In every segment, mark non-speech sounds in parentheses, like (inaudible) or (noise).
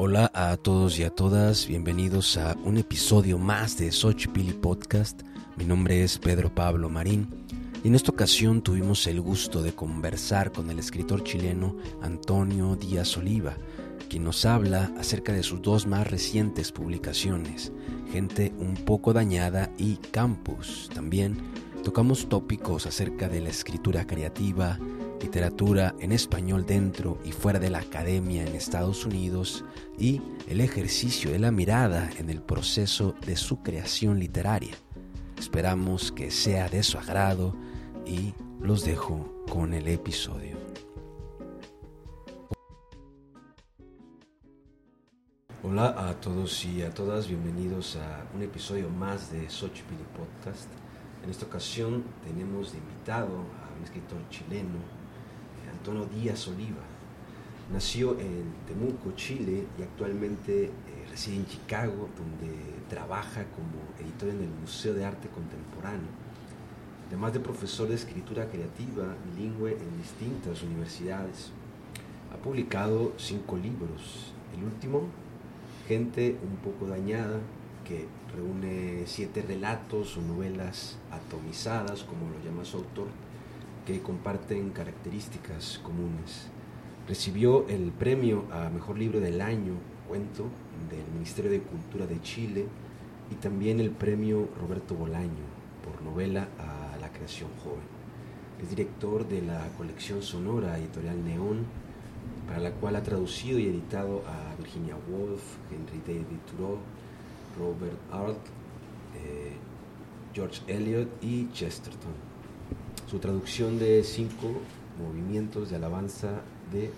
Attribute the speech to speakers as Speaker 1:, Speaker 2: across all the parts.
Speaker 1: Hola a todos y a todas, bienvenidos a un episodio más de Xochipilli Podcast. Mi nombre es Pedro Pablo Marín y en esta ocasión tuvimos el gusto de conversar con el escritor chileno Antonio Díaz Oliva, quien nos habla acerca de sus dos más recientes publicaciones, Gente un poco dañada y Campus. También tocamos tópicos acerca de la escritura creativa, literatura en español dentro y fuera de la academia en Estados Unidos y el ejercicio de la mirada en el proceso de su creación literaria. Esperamos que sea de su agrado y los dejo con el episodio. Hola a todos y a todas, bienvenidos a un episodio más de Xochipilli Podcast. En esta ocasión tenemos de invitado a un escritor chileno, Antonio Díaz Oliva. Nació en Temuco, Chile y actualmente eh, reside en Chicago, donde trabaja como editor en el Museo de Arte Contemporáneo. Además de profesor de escritura creativa bilingüe en distintas universidades. Ha publicado cinco libros. El último, Gente un poco dañada, que reúne siete relatos o novelas atomizadas, como lo llama su autor, que comparten características comunes. Recibió el premio a Mejor Libro del Año, cuento, del Ministerio de Cultura de Chile y también el premio Roberto Bolaño por novela a la creación joven. Es director de la colección sonora editorial Neón, para la cual ha traducido y editado a Virginia Woolf, Henry David Thoreau, Robert Arlt, eh, George Eliot y Chesterton su traducción de cinco movimientos de alabanza de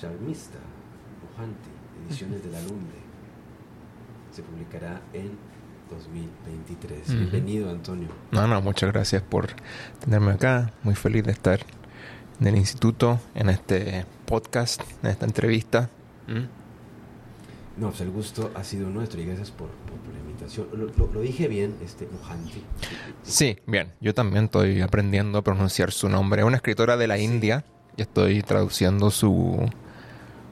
Speaker 1: Sharmista Mohanty, ediciones de la Lumbre. Se publicará en 2023. Bienvenido, Antonio.
Speaker 2: No, no, muchas gracias por tenerme acá. Muy feliz de estar en el instituto, en este podcast, en esta entrevista.
Speaker 1: No, pues el gusto ha sido nuestro y gracias por, la invitación. Lo, dije bien, este Mohanty.
Speaker 2: Sí, bien. Yo también estoy aprendiendo a pronunciar su nombre. Es una escritora de la India y estoy traduciendo su,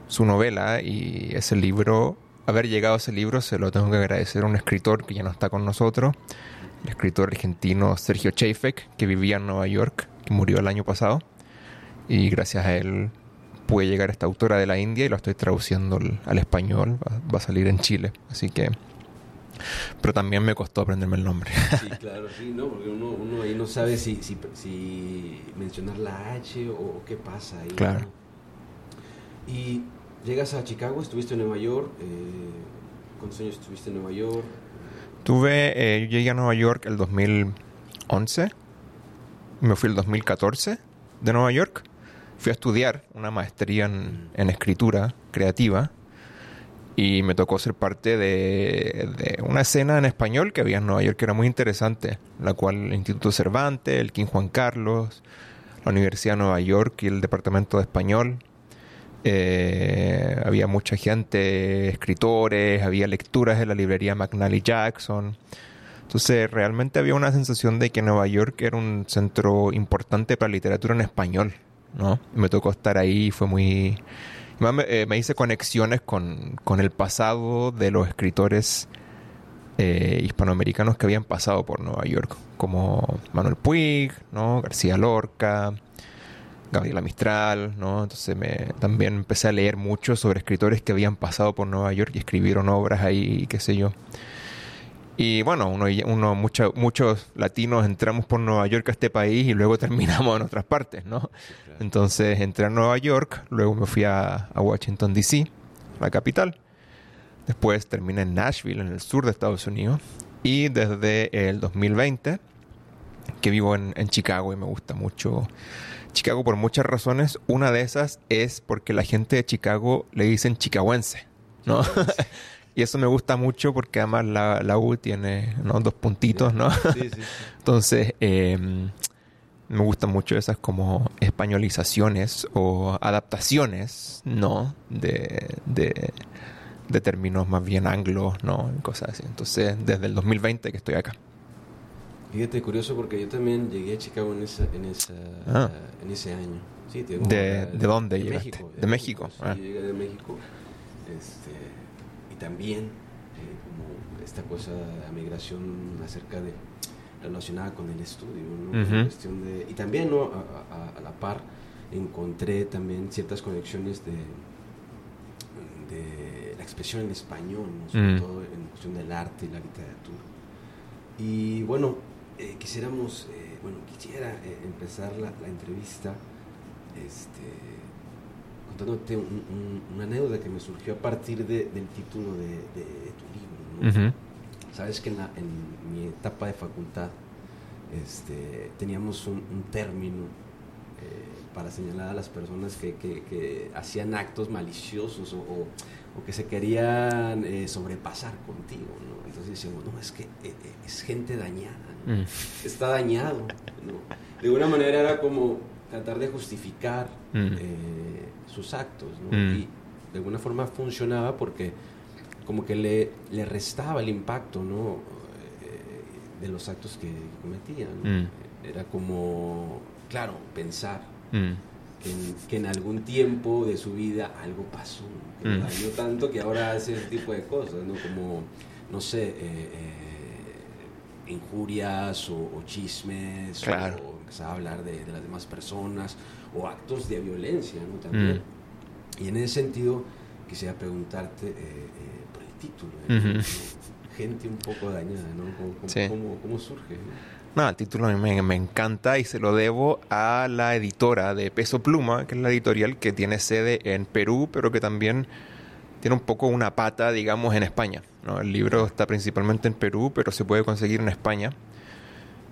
Speaker 2: su novela y ese libro, haber llegado a ese libro se lo tengo que agradecer a un escritor que ya no está con nosotros, el escritor argentino Sergio Chafek, que vivía en Nueva York, que murió el año pasado. Y gracias a él puede llegar esta autora de la India y lo estoy traduciendo al, español, va, a salir en Chile, así que... Pero también me costó aprenderme el nombre. (laughs)
Speaker 1: Sí, claro, sí, ¿no? Porque uno, ahí no sabe si, si, mencionar la H o, qué pasa ahí.
Speaker 2: Claro.
Speaker 1: Y llegas a Chicago, estuviste en Nueva York, eh, ¿cuántos años estuviste en Nueva York?
Speaker 2: Tuve, eh, yo llegué a Nueva York el 2011, me fui el 2014 de Nueva York fui a estudiar una maestría en, escritura creativa y me tocó ser parte de, una escena en español que había en Nueva York que era muy interesante, la cual el Instituto Cervantes, el King Juan Carlos, la Universidad de Nueva York y el Departamento de Español. Eh, había mucha gente, escritores, había lecturas de la librería McNally Jackson. Entonces realmente había una sensación de que Nueva York era un centro importante para literatura en español. ¿No? Me tocó estar ahí y fue muy... Eh, me, hice conexiones con, el pasado de los escritores eh, hispanoamericanos que habían pasado por Nueva York, como Manuel Puig, ¿no? García Lorca, Gabriela Mistral, ¿no? Entonces me, también empecé a leer mucho sobre escritores que habían pasado por Nueva York y escribieron obras ahí, qué sé yo. Y bueno, uno, uno muchos latinos entramos por Nueva York a este país y luego (laughs) terminamos en otras partes, ¿no? Entonces entré a Nueva York, luego me fui a, Washington, D.C., la capital. Después terminé en Nashville, en el sur de Estados Unidos. Y desde el 2020, que vivo en, en Chicago y me gusta mucho Chicago por muchas razones. Una de esas es porque la gente de Chicago le dicen chicahuense, ¿no? (laughs) Y eso me gusta mucho porque además la, U tiene dos puntitos, ¿no? Sí, sí, (laughs) Entonces, em, me gustan mucho esas como españolizaciones o adaptaciones, ¿no? De, de, términos más bien anglos, ¿no? cosas así. Entonces, desde el 2020 que estoy acá.
Speaker 1: Fíjate, curioso porque yo también llegué a Chicago en, esa, en, esa, en ese año.
Speaker 2: Sí, ¿De, ¿De dónde
Speaker 1: de
Speaker 2: llegaste?
Speaker 1: México,
Speaker 2: de, México.
Speaker 1: Sí, ah. llegué de México. Este, y también eh, como esta cosa de migración acerca de relacionada con el estudio, ¿no? cuestión de, y también ¿no? a, la par encontré también ciertas conexiones de, de la expresión en español, sobre todo en cuestión del arte y la literatura. Y bueno, eh, quisiéramos, eh, bueno, quisiera eh, empezar la, entrevista este, contándote una anécdota que me surgió a partir de, del título de, tu libro. Sabes que en, mi etapa de facultad este, teníamos un, término para señalar a las personas que, que, hacían actos maliciosos o, o, que se querían sobrepasar contigo. ¿no? Entonces decíamos, no, es que es gente dañada Mm. está dañado. De alguna manera era como tratar de justificar mm. eh, sus actos. Mm. Y de alguna forma funcionaba porque como que le, le restaba el impacto ¿no? Eh, de los actos que, cometían. Era como, claro, pensar que en, algún tiempo de su vida algo pasó, que dañó tanto que ahora hace ese tipo de cosas, ¿no? Como, no sé, eh, injurias o, chismes o empezar a hablar de, las demás personas o actos de violencia ¿no? también. Mm. Y en ese sentido quisiera preguntarte eh, eh, ¿eh? gente un poco dañada, ¿no? ¿Cómo, surge?
Speaker 2: No, el título a mí me, me, encanta y se lo debo a la editora de Peso Pluma, que es la editorial que tiene sede en Perú, pero que también tiene un poco una pata, digamos, en España. El libro está principalmente en Perú, pero se puede conseguir en España,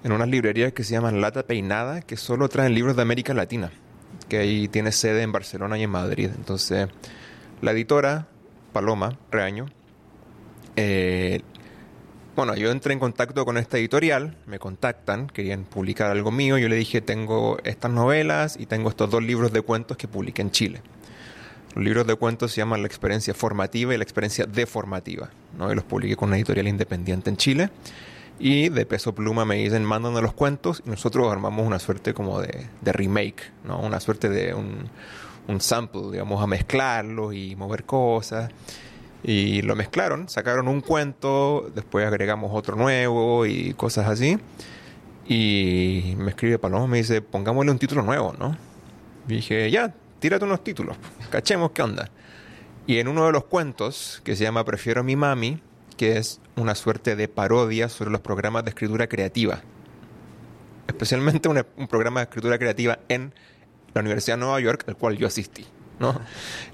Speaker 2: en unas librerías que se llaman Lata Peinada, que solo traen libros de América Latina, que ahí tiene sede en Barcelona y en Madrid. Entonces, la editora, Paloma Reaño, eh, bueno, yo entré en contacto con esta editorial, me contactan, querían publicar algo mío, yo le dije, tengo estas novelas y tengo estos dos libros de cuentos que publiqué en Chile. Los libros de cuentos se llaman La experiencia formativa y La experiencia deformativa. ¿no? Y los publiqué con una editorial independiente en Chile. Y de peso pluma me dicen, mándanos los cuentos y nosotros armamos una suerte como de, remake, ¿no? Una suerte de un, un sample, digamos, a mezclarlo y mover cosas. Y lo mezclaron, sacaron un cuento, después agregamos otro nuevo y cosas así. Y me escribe Paloma, me dice, pongámosle un título nuevo, ¿no? Y dije, ya, tírate unos títulos, cachemos qué onda. Y en uno de los cuentos, que se llama Prefiero a mi mami, que es una suerte de parodia sobre los programas de escritura creativa. Especialmente un, programa de escritura creativa en la Universidad de Nueva York, al cual yo asistí. ¿no?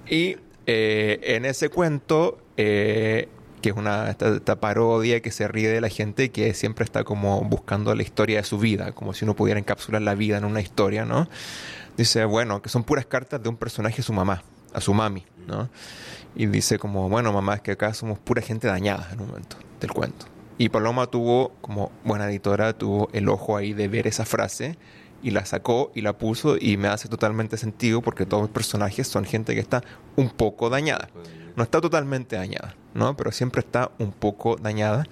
Speaker 2: Y eh, en ese cuento, eh, que es una esta, parodia que se ríe de la gente que siempre está como buscando la historia de su vida, como si uno pudiera encapsular la vida en una historia, ¿no? dice, bueno, que son puras cartas de un personaje a su mamá, a su mami, ¿no? Y dice como, bueno, mamá, es que acá somos pura gente dañada en un momento del cuento. Y Paloma tuvo, como buena editora, tuvo el ojo ahí de ver esa frase y la sacó y la puso y me hace totalmente sentido porque todos los personajes son gente que está un poco dañada. No está totalmente dañada, ¿no? Pero siempre está un poco dañada.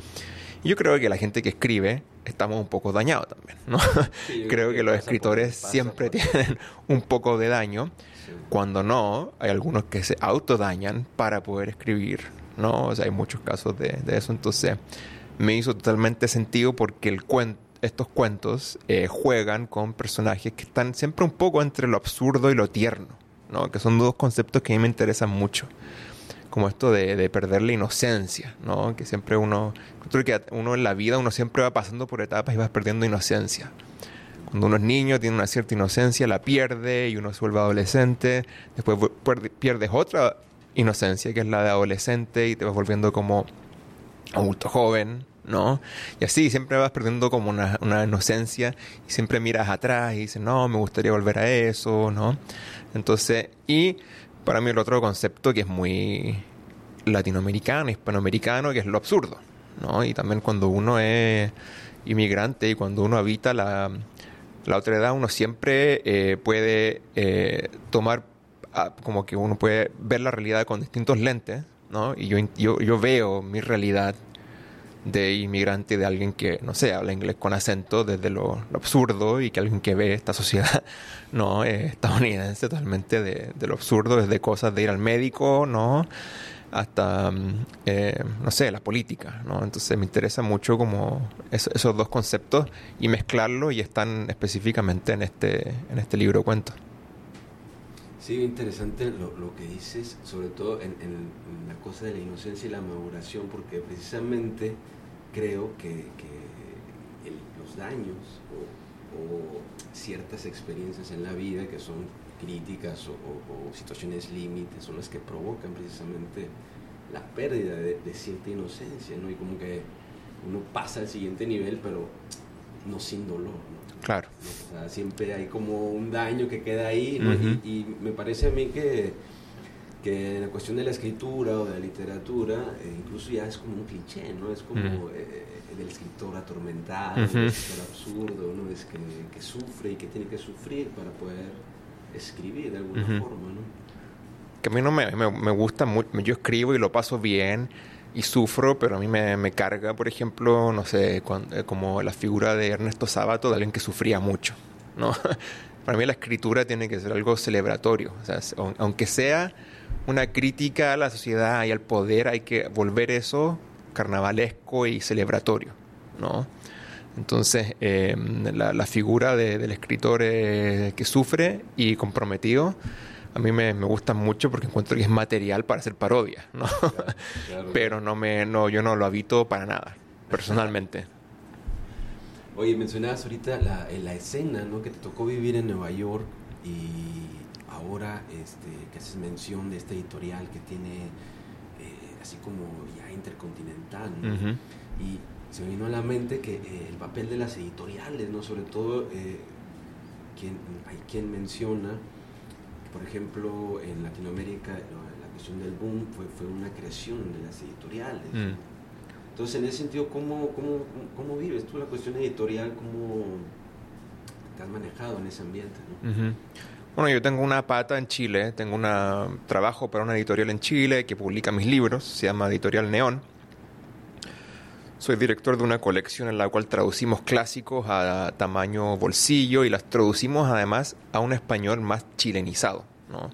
Speaker 2: Y yo creo que la gente que escribe estamos un poco dañados también, ¿no? (laughs) Creo que, los escritores siempre tienen un poco de daño. Cuando no, hay algunos que se autodañan para poder escribir, ¿no? O sea, hay muchos casos de, eso. Entonces, me hizo totalmente sentido porque el estos cuentos eh, juegan con personajes que están siempre un poco entre lo absurdo y lo tierno, ¿no? Que son dos conceptos que a mí me interesan mucho como esto de, perder la inocencia, ¿no? Que siempre uno, creo que uno en la vida, uno siempre va pasando por etapas y va perdiendo inocencia. Cuando uno es niño, tiene una cierta inocencia, la pierde y uno se vuelve adolescente, después pierdes otra inocencia, que es la de adolescente, y te vas volviendo como adulto joven, ¿no? Y así siempre vas perdiendo como una, una, inocencia y siempre miras atrás y dices, no, me gustaría volver a eso, ¿no? Entonces, y para mí el otro concepto que es muy latinoamericano, hispanoamericano, que es lo absurdo, ¿no? Y también cuando uno es inmigrante y cuando uno habita la, la otra edad, uno siempre eh, puede eh, tomar, ah, como que uno puede ver la realidad con distintos lentes, ¿no? Y yo, yo, yo veo mi realidad de inmigrante, de alguien que, no sé, habla inglés con acento desde lo, absurdo y que alguien que ve esta sociedad (laughs) no estadounidense totalmente de, lo absurdo, desde cosas de ir al médico, ¿no? hasta, mm, eh, no sé, la política, ¿no? Entonces me interesa mucho como esos dos conceptos y mezclarlos y están específicamente en este, en este libro cuento.
Speaker 1: Sí, interesante lo, que dices, sobre todo en, la cosa de la inocencia y la maduración, porque precisamente creo que, los daños o, ciertas experiencias en la vida que son críticas o, situaciones límites son las que provocan precisamente la pérdida de, cierta inocencia, ¿no? Y como que uno pasa al siguiente nivel, pero no sin dolor,
Speaker 2: Claro.
Speaker 1: O sea, siempre hay como un daño que queda ahí, y, me parece a mí que, que la cuestión de la escritura o de la literatura, eh, incluso ya es como un cliché, ¿no? Es como eh, el escritor atormentado, el escritor absurdo, ¿no? Es que, que, sufre y que tiene que sufrir para poder escribir de alguna forma, ¿no?
Speaker 2: Que a mí no me, me, me gusta mucho, yo escribo y lo paso bien, y sufro, pero a mí me, me carga, por ejemplo, no sé, eh, como la figura de Ernesto Sábato, de alguien que sufría mucho, ¿no? (laughs) Para mí la escritura tiene que ser algo celebratorio, o sea, aunque sea una crítica a la sociedad y al poder, hay que volver eso carnavalesco y celebratorio, ¿no? Entonces, em, la, figura del escritor eh, que sufre y comprometido a mí me, me gustan mucho porque encuentro que es material para hacer parodia, ¿no? (laughs) Pero no me, no, yo no lo habito para nada, personalmente.
Speaker 1: Oye, mencionabas ahorita la, la escena, ¿no? Que te tocó vivir en Nueva York y ahora este, que haces mención de este editorial que tiene eh, así como ya intercontinental, ¿no? Y se me vino a la mente que eh, el papel de las editoriales, ¿no? Sobre todo, eh, quien, hay quien menciona por ejemplo, en Latinoamérica la cuestión del boom fue, fue una creación de las editoriales. Mm. Entonces, en ese sentido, ¿cómo, cómo, cómo vives tú la cuestión editorial? ¿Cómo te has manejado en ese ambiente?
Speaker 2: Bueno, yo tengo una pata en Chile, tengo una trabajo para una editorial en Chile que publica mis libros, se llama Editorial Neón. Soy director de una colección en la cual traducimos clásicos a tamaño bolsillo y las traducimos además a un español más chilenizado, ¿no?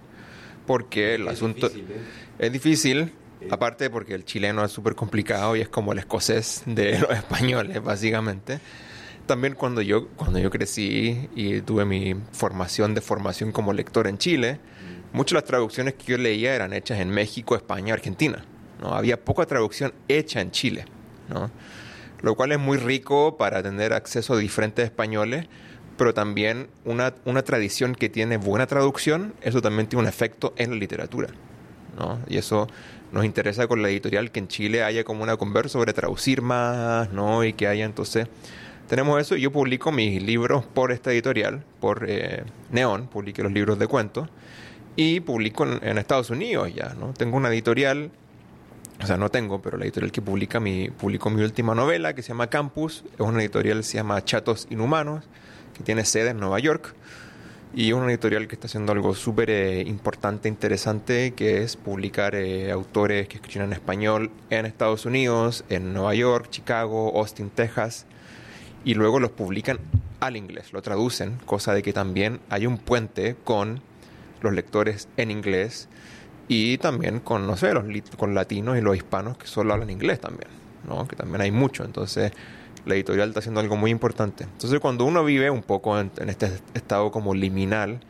Speaker 2: Porque el asunto
Speaker 1: ¿eh?
Speaker 2: es difícil, aparte porque el chileno es súper complicado y es como el escocés de (laughs) los españoles, básicamente. También cuando yo, cuando yo crecí y tuve mi formación de formación como lector en Chile, mm. muchas de las traducciones que yo leía eran hechas en México, España, Argentina. ¿no? Había poca traducción hecha en Chile. Lo cual es muy rico para tener acceso a diferentes españoles, pero también una, una tradición que tiene buena traducción, eso también tiene un efecto en la literatura, ¿no? Y eso nos interesa con la editorial que en Chile haya como una conversa sobre traducir más, ¿no? Y que haya entonces... Tenemos eso, yo publico mis libros por esta editorial, por eh, Neon, publiqué los libros de cuentos, y publico en, Estados Unidos ya, ¿no? Tengo una editorial o sea, no tengo, pero la editorial que publica mi, publicó mi última novela, que se llama Campus, es una editorial que se llama Chatos Inhumanos, que tiene sede en Nueva York, y es una editorial que está haciendo algo súper eh, importante, interesante, que es publicar eh, autores que escriben en español en Estados Unidos, en Nueva York, Chicago, Austin, Texas, y luego los publican al inglés, lo traducen, cosa de que también hay un puente con los lectores en inglés y también con, no sé, los, con latinos y los hispanos que solo hablan inglés también, ¿no? Que también hay mucho. Entonces, la editorial está haciendo algo muy importante. Entonces, cuando uno vive un poco en, este estado como liminal,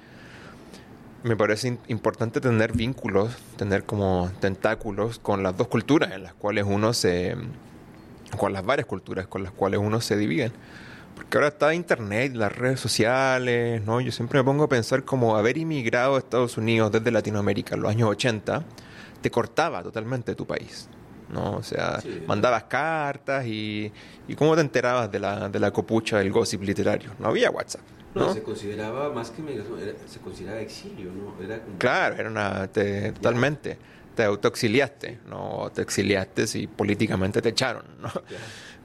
Speaker 2: me parece importante tener vínculos, tener como tentáculos con las dos culturas en las cuales uno se... con las varias culturas con las cuales uno se divide. Porque ahora está Internet, las redes sociales, ¿no? Yo siempre me pongo a pensar como haber inmigrado a Estados Unidos desde Latinoamérica en los años 80 te cortaba totalmente tu país, ¿no? O sea, mandabas cartas y, y ¿cómo te enterabas de la, de la copucha del gossip literario? No había WhatsApp.
Speaker 1: ¿no? se consideraba más que migración, se consideraba exilio, ¿no? Era
Speaker 2: Claro, era una, totalmente. Te autoexiliaste, ¿no? Te exiliaste y políticamente te echaron, ¿no?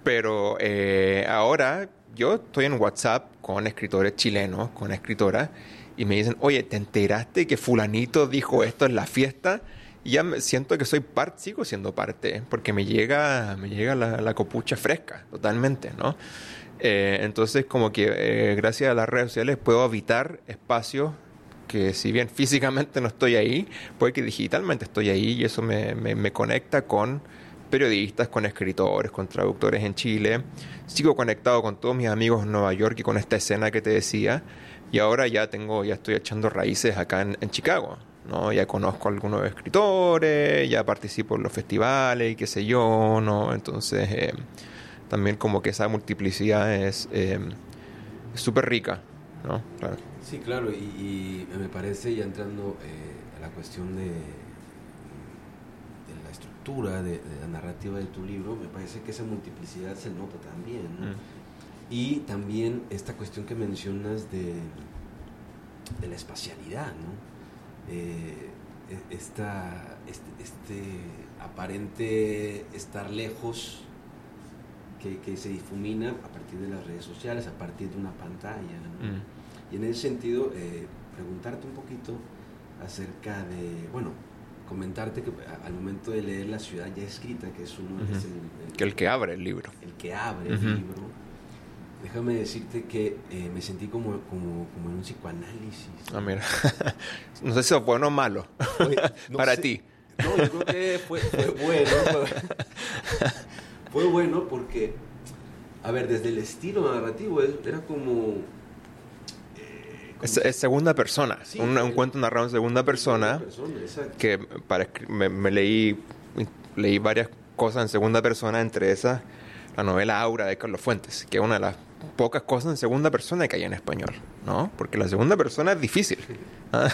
Speaker 2: Pero eh, ahora yo estoy en WhatsApp con escritores chilenos, con escritoras, y me dicen, oye, ¿te enteraste que fulanito dijo esto en la fiesta? Y ya me siento que soy parte, sigo siendo parte, porque me llega, me llega la, copucha fresca, totalmente, ¿no? Eh, entonces, como que eh, gracias a las redes sociales puedo habitar espacios que si bien físicamente no estoy ahí, puede que digitalmente estoy ahí y eso me, me, conecta con periodistas, con escritores, con traductores en Chile. Sigo conectado con todos mis amigos en Nueva York y con esta escena que te decía. Y ahora ya tengo, ya estoy echando raíces acá en, en Chicago. ¿no? Ya conozco a algunos escritores, ya participo en los festivales y qué sé yo, ¿no? Entonces, eh, también como que esa multiplicidad es eh, súper rica, ¿no?
Speaker 1: Claro. Sí, claro, y, y, me parece, ya entrando eh, a la cuestión de, de la estructura, de, de, la narrativa de tu libro, me parece que esa multiplicidad se nota también, ¿no? Mm. Y también esta cuestión que mencionas de, de la espacialidad, ¿no? eh, esta, este, este, aparente estar lejos que, que, se difumina a partir de las redes sociales, a partir de una pantalla. ¿no? Mm. Y en ese sentido, eh, preguntarte un poquito acerca de, bueno, comentarte que al momento de leer La ciudad ya escrita, que es uno, uh -huh. es el,
Speaker 2: el, que el que abre el libro.
Speaker 1: El que abre uh -huh. el libro déjame decirte que eh, me sentí como, como, como, en un psicoanálisis.
Speaker 2: Ah, mira. (laughs) no sé si es bueno o malo (laughs)
Speaker 1: no
Speaker 2: para
Speaker 1: sé.
Speaker 2: ti.
Speaker 1: No, yo creo que fue, fue (laughs) bueno. Fue, fue, bueno porque, a ver, desde el estilo narrativo era como...
Speaker 2: Eh, es, es, segunda persona, sí, un, un, cuento narrado en segunda persona,
Speaker 1: persona
Speaker 2: que para, me, me leí, leí varias cosas en segunda persona, entre esas la novela Aura de Carlos Fuentes, que es una de las pocas cosas en segunda persona que hay en español, ¿no? Porque la segunda persona es difícil. (laughs) ¿Ah?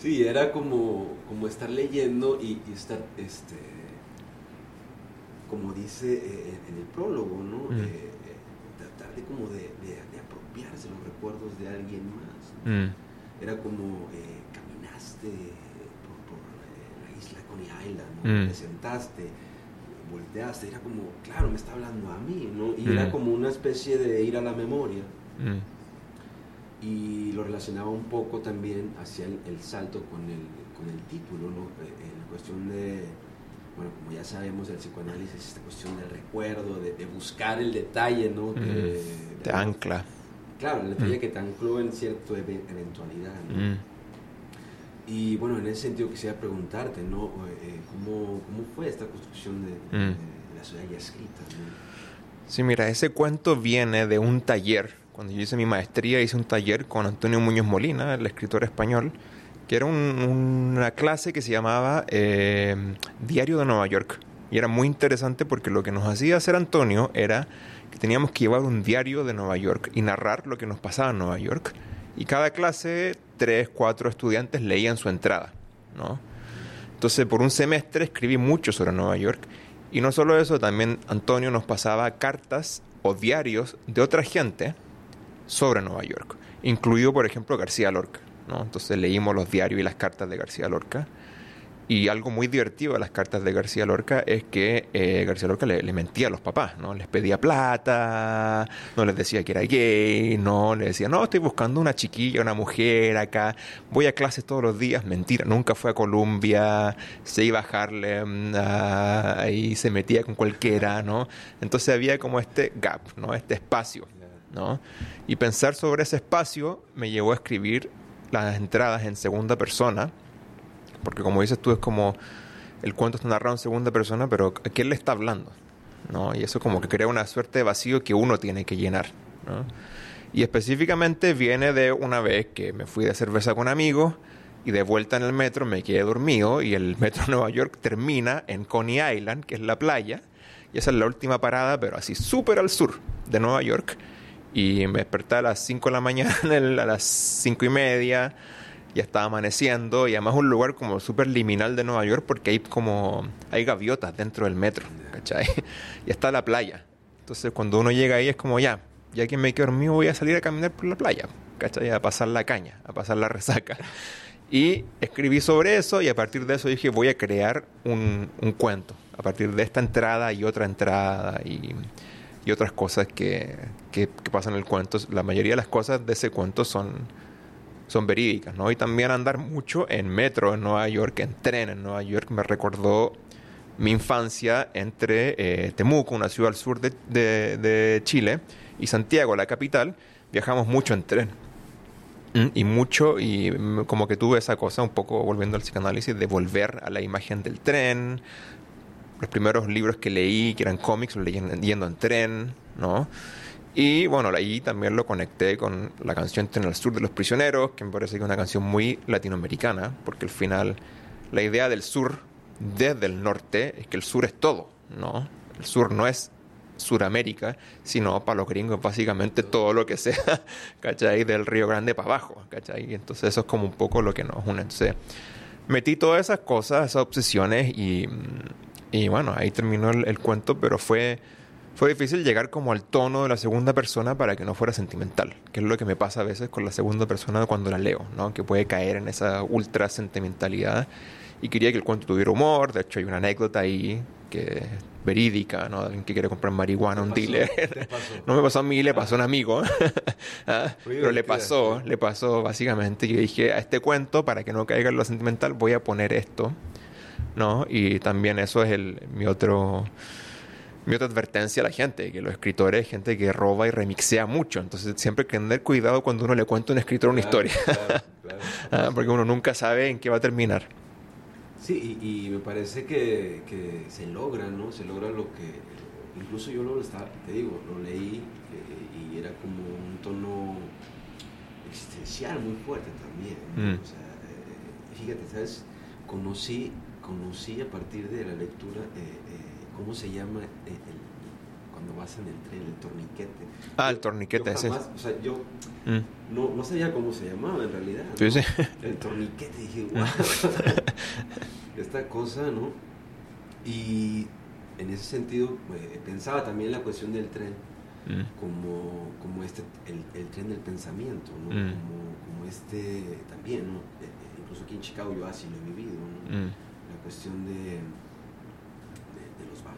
Speaker 1: Sí, era como, como estar leyendo y, y estar, este, como dice eh, en el prólogo, ¿no?
Speaker 2: Mm.
Speaker 1: Eh, tratar de como de, recuerdos de alguien más. ¿no?
Speaker 2: Mm.
Speaker 1: Era como eh, caminaste por, por la isla Coney Island, ¿no?
Speaker 2: Mm.
Speaker 1: te sentaste volteaste, era como, claro, me está hablando a mí, ¿no? Y
Speaker 2: Mm.
Speaker 1: era como una especie de ir a la memoria.
Speaker 2: Mm.
Speaker 1: Y lo relacionaba un poco también hacia el, el salto con el, con el título, ¿no? Eh, En cuestión de, bueno, como ya sabemos del psicoanálisis, esta cuestión del recuerdo, de, de buscar el detalle, ¿no?
Speaker 2: Mm. Te ancla.
Speaker 1: Claro, el detalle
Speaker 2: Mm.
Speaker 1: que te ancló en cierta eventualidad, ¿no?
Speaker 2: Mm.
Speaker 1: Y bueno, en ese sentido quisiera preguntarte, ¿no? Eh, ¿cómo, ¿Cómo fue esta construcción de,
Speaker 2: Mm.
Speaker 1: de la ciudad ya escrita? ¿no?
Speaker 2: Sí, mira, ese cuento viene de un taller. Cuando yo hice mi maestría, hice un taller con Antonio Muñoz Molina, el escritor español, que era un, una clase que se llamaba eh, Diario de Nueva York. Y era muy interesante porque lo que nos hacía hacer Antonio era que teníamos que llevar un diario de Nueva York y narrar lo que nos pasaba en Nueva York. Y cada clase, tres, cuatro estudiantes leían su entrada, ¿no? Entonces, por un semestre escribí mucho sobre Nueva York. Y no solo eso, también Antonio nos pasaba cartas o diarios de otra gente sobre Nueva York, incluido, por ejemplo, García Lorca. ¿no? Entonces leímos los diarios y las cartas de García Lorca. Y algo muy divertido de las cartas de García Lorca es que eh, García Lorca le, mentía a los papás, ¿no? Les pedía plata, no les decía que era gay, no, le decía, no, estoy buscando una chiquilla, una mujer acá, voy a clases todos los días, mentira, nunca fue a Columbia, se iba a Harlem, ahí se metía con cualquiera, ¿no? Entonces había como este gap, ¿no? Este espacio, ¿no? Y pensar sobre ese espacio me llevó a escribir las entradas en segunda persona, porque como dices tú, es como el cuento está narrado en segunda persona, pero ¿a quién le está hablando? ¿No? Y eso como que crea una suerte de vacío que uno tiene que llenar. ¿no? Y específicamente viene de una vez que me fui de cerveza con amigos y de vuelta en el metro me quedé dormido y el metro de Nueva York termina en Coney Island, que es la playa, y esa es la última parada, pero así súper al sur de Nueva York. Y me desperté a las 5 de la mañana, (laughs) a las 5 y media, ya estaba amaneciendo y además un lugar como súper liminal de Nueva York porque hay como hay gaviotas dentro del metro, ¿cachai? (laughs) Y está la playa. Entonces cuando uno llega ahí es como ya, ya que me quedo dormido voy a salir a caminar por la playa, ¿cachai? A pasar la caña, a pasar la resaca. (laughs) Y escribí sobre eso y a partir de eso dije voy a crear un, un cuento. A partir de esta entrada y otra entrada y, y otras cosas que, que, que pasan en el cuento. La mayoría de las cosas de ese cuento son son verídicas, ¿no? Y también andar mucho en metro en Nueva York, en tren en Nueva York, me recordó mi infancia entre eh, Temuco, una ciudad al sur de, de, Chile, y Santiago, la capital. Viajamos mucho en tren. Y mucho, y como que tuve esa cosa, un poco volviendo al psicoanálisis, de volver a la imagen del tren. Los primeros libros que leí, que eran cómics, los leí en- yendo en tren, ¿no? Y bueno, ahí también lo conecté con la canción Tren al Sur de los Prisioneros, que me parece que es una canción muy latinoamericana, porque al final la idea del sur desde el norte es que el sur es todo, ¿no? El sur no es Suramérica, sino para los gringos básicamente todo lo que sea, (laughs) ¿cachai? Del Río Grande para abajo, ¿cachai? Entonces eso es como un poco lo que nos une. Entonces metí todas esas cosas, esas obsesiones y, y bueno, ahí terminó el, el cuento, pero fue, fue difícil llegar como al tono de la segunda persona para que no fuera sentimental, que es lo que me pasa a veces con la segunda persona cuando la leo, ¿no? Que puede caer en esa ultra sentimentalidad y quería que el cuento tuviera humor, de hecho hay una anécdota ahí que verídica, ¿no? Alguien que quiere comprar marihuana a un
Speaker 1: pasó?
Speaker 2: dealer. (laughs) No me pasó a mí, le pasó a un amigo. (laughs) Ah, Pero le pasó, le pasó básicamente. Yo dije, a este cuento, para que no caiga en lo sentimental, voy a poner esto. ¿No? Y también eso es el, mi otro mi otra advertencia a la gente, que los escritores es gente que roba y remixea mucho. Entonces siempre hay que tener cuidado cuando uno le cuenta a un escritor una
Speaker 1: Claro,
Speaker 2: historia.
Speaker 1: claro, (laughs) claro.
Speaker 2: Ah, porque uno nunca sabe en qué va a terminar.
Speaker 1: Sí, y, y me parece que, que se logra, ¿no? Se logra lo que... Incluso yo lo estaba, te digo, lo leí eh, y era como un tono existencial muy fuerte también. ¿no?
Speaker 2: Mm.
Speaker 1: O sea, eh, fíjate, ¿sabes? Conocí, conocí a partir de la lectura, eh, eh, ¿cómo se llama eh, el- cuando vas en el tren, el torniquete?
Speaker 2: Ah, el torniquete ese.
Speaker 1: O sea, yo
Speaker 2: Mm.
Speaker 1: no, no sabía cómo se llamaba en realidad. ¿no?
Speaker 2: sí.
Speaker 1: El torniquete, dije, (laughs) wow. Esta cosa, ¿no? Y en ese sentido, eh, pensaba también la cuestión del tren
Speaker 2: Mm.
Speaker 1: como, como este, el, el tren del pensamiento, ¿no?
Speaker 2: Mm.
Speaker 1: Como, como este también, ¿no? Eh, eh, incluso aquí en Chicago yo así lo he vivido, ¿no?
Speaker 2: Mm.
Speaker 1: La cuestión de,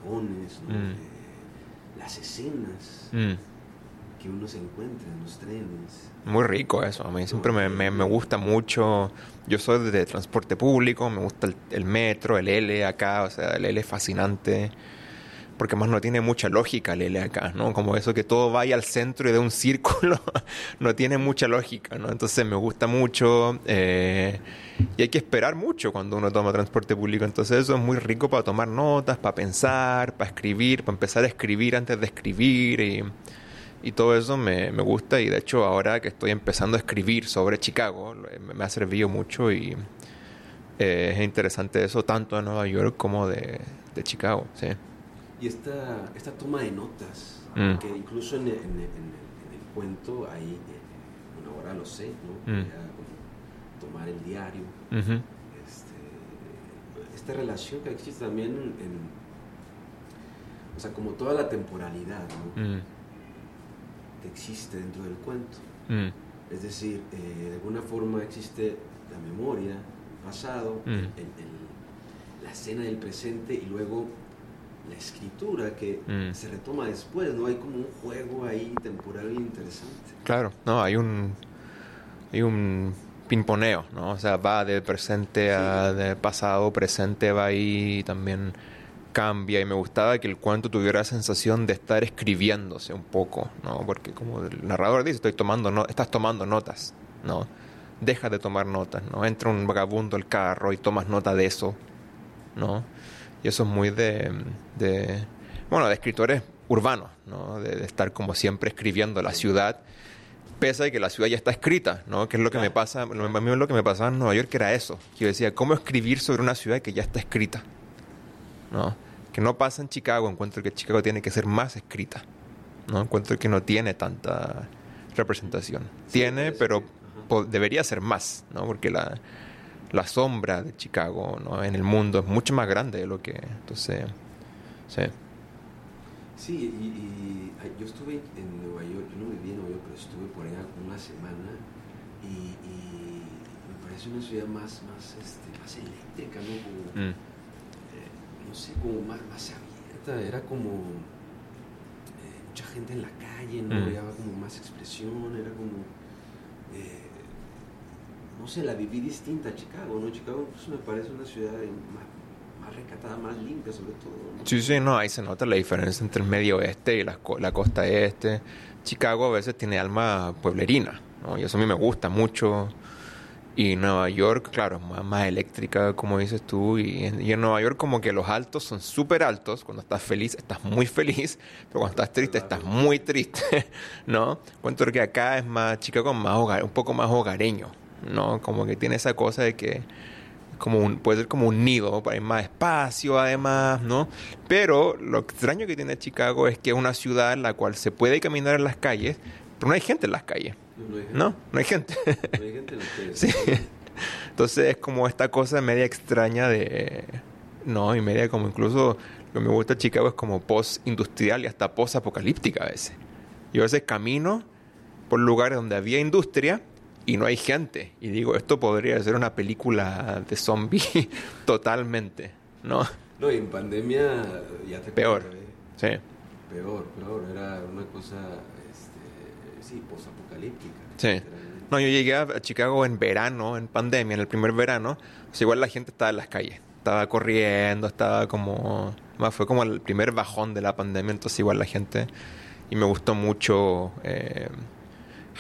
Speaker 1: vagones, ¿no?
Speaker 2: Mm.
Speaker 1: De las escenas
Speaker 2: Mm.
Speaker 1: que uno se encuentra en los trenes.
Speaker 2: Muy rico eso, a mí siempre me, me, me gusta mucho. Yo soy de transporte público, me gusta el, el metro, el L acá, o sea, el L es fascinante. Porque más no tiene mucha lógica el L acá, ¿no? Como eso que todo vaya al centro y de un (laughs) círculo, no tiene mucha lógica, ¿no? Entonces me gusta mucho eh, y hay que esperar mucho cuando uno toma transporte público. Entonces eso es muy rico para tomar notas, para pensar, para escribir, para empezar a escribir antes de escribir y... Todo eso me, me gusta y de hecho ahora que estoy empezando a escribir sobre Chicago me, me ha servido mucho y eh, es interesante eso tanto de Nueva York como de, de Chicago, sí.
Speaker 1: Y esta, esta toma de notas,
Speaker 2: Mm.
Speaker 1: que incluso en el, en el- en el- en el cuento hay, eh, bueno, ahora lo sé, ¿no?
Speaker 2: Mm.
Speaker 1: Era tomar el diario, este, esta relación que existe también en, o sea, como toda la temporalidad, ¿no?
Speaker 2: mm,
Speaker 1: Que existe dentro del cuento. Es decir, eh, de alguna forma existe la memoria, el pasado, el- la escena del presente y luego la escritura que
Speaker 2: Mm.
Speaker 1: se retoma después, ¿no? Hay como un juego ahí temporal interesante.
Speaker 2: Claro, no, hay un hay un pimponeo, ¿no? O sea, va de presente a de pasado, presente, va ahí y también cambia y me gustaba que el cuento tuviera la sensación de estar escribiéndose un poco, ¿no? Porque como el narrador dice, estoy tomando no estás tomando notas, ¿no? Deja de tomar notas, ¿no? Entra un vagabundo al carro y tomas nota de eso, ¿no? Y eso es muy de, de bueno, de escritores urbanos, ¿no? De, de estar como siempre escribiendo la ciudad, pese a que la ciudad ya está escrita, ¿no? Que es lo que me pasa, a mí lo que me pasaba en Nueva York era eso, que yo decía, ¿cómo escribir sobre una ciudad que ya está escrita? ¿No? Que no pasa en Chicago, encuentro que Chicago tiene que ser más escrita, ¿no? Encuentro que no tiene tanta representación. Tiene, pero debería ser más, ¿no? Porque la, la sombra de Chicago, ¿no? En el mundo es mucho más grande de lo que... Entonces, sí.
Speaker 1: Sí, y, yo estuve en Nueva York, yo no viví en Nueva York, pero estuve por allá una semana y, y me parece una ciudad más, más, este, más eléctrica, ¿no? Como,
Speaker 2: Mm,
Speaker 1: eh, no sé, como más, más abierta, era como eh, mucha gente en la calle, ¿no?
Speaker 2: Mm.
Speaker 1: Había como más expresión, era como, eh, no sé, la viví distinta a Chicago, ¿no? Chicago pues, me parece una ciudad ma- más recatada, más limpia sobre todo. ¿no?
Speaker 2: Sí, sí, no, ahí se nota la diferencia entre el medio oeste y la, la costa este. Chicago a veces tiene alma pueblerina, ¿no? Y eso a mí me gusta mucho. Y Nueva York, claro, es más, más eléctrica, como dices tú. Y en, y en Nueva York como que los altos son súper altos. Cuando estás feliz, estás muy feliz. Pero cuando estás triste, estás muy triste, (laughs) ¿no? Cuento que acá es más, Chicago más hogar, un poco más hogareño, ¿no? Como que tiene esa cosa de que como un, puede ser como un nido, hay más espacio además, ¿no? Pero lo extraño que tiene Chicago es que es una ciudad en la cual se puede caminar en las calles, pero no hay gente en las calles,
Speaker 1: No, no hay gente.
Speaker 2: ¿no? No hay gente.
Speaker 1: En ustedes. (laughs)
Speaker 2: Sí. Entonces es como esta cosa media extraña de... No, y media como incluso lo que me gusta de Chicago es como post-industrial y hasta post-apocalíptica a veces. Yo a veces camino por lugares donde había industria y no hay gente. Y digo, esto podría ser una película de zombie (laughs) totalmente, ¿no?
Speaker 1: No, y en pandemia ya te
Speaker 2: Peor.
Speaker 1: ¿eh?
Speaker 2: Sí,
Speaker 1: Peor, peor. Era una cosa, este, sí, posapocalíptica.
Speaker 2: sí. No, yo llegué a Chicago en verano, en pandemia, en el primer verano. O sea, igual la gente estaba en las calles. Estaba corriendo, estaba como... Más fue como el primer bajón de la pandemia, entonces igual la gente... Y me gustó mucho eh,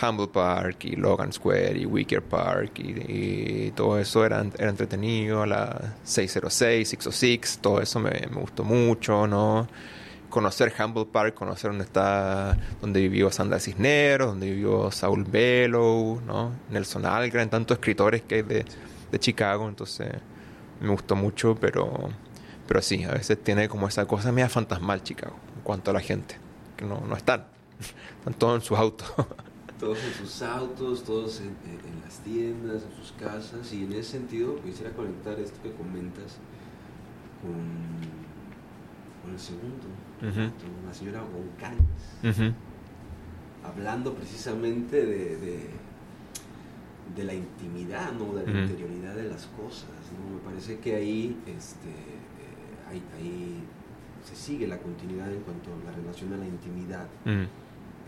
Speaker 2: Humble Park y Logan Square y Wicker Park y, todo eso era, era entretenido. La 606, 606, todo eso me, me gustó mucho, ¿no? conocer Humble Park, conocer dónde está, donde vivió Sandra Cisneros, donde vivió Saul Bellow, ¿no? Nelson Algren, tantos escritores que hay de, de Chicago, entonces me gustó mucho, pero, pero sí, a veces tiene como esa cosa media fantasmal Chicago, en cuanto a la gente, que no, no están, (laughs) están todos en sus autos. (laughs)
Speaker 1: Todos en sus autos, todos en, las tiendas, en sus casas. Y en ese sentido, quisiera conectar esto que comentas con, con el segundo,
Speaker 2: Ujú.
Speaker 1: con la señora González. Hablando precisamente de, de, de la intimidad, ¿no? de la interioridad de las cosas. ¿no? Me parece que ahí, este, eh, ahí, ahí se sigue la continuidad en cuanto a la relación a la intimidad.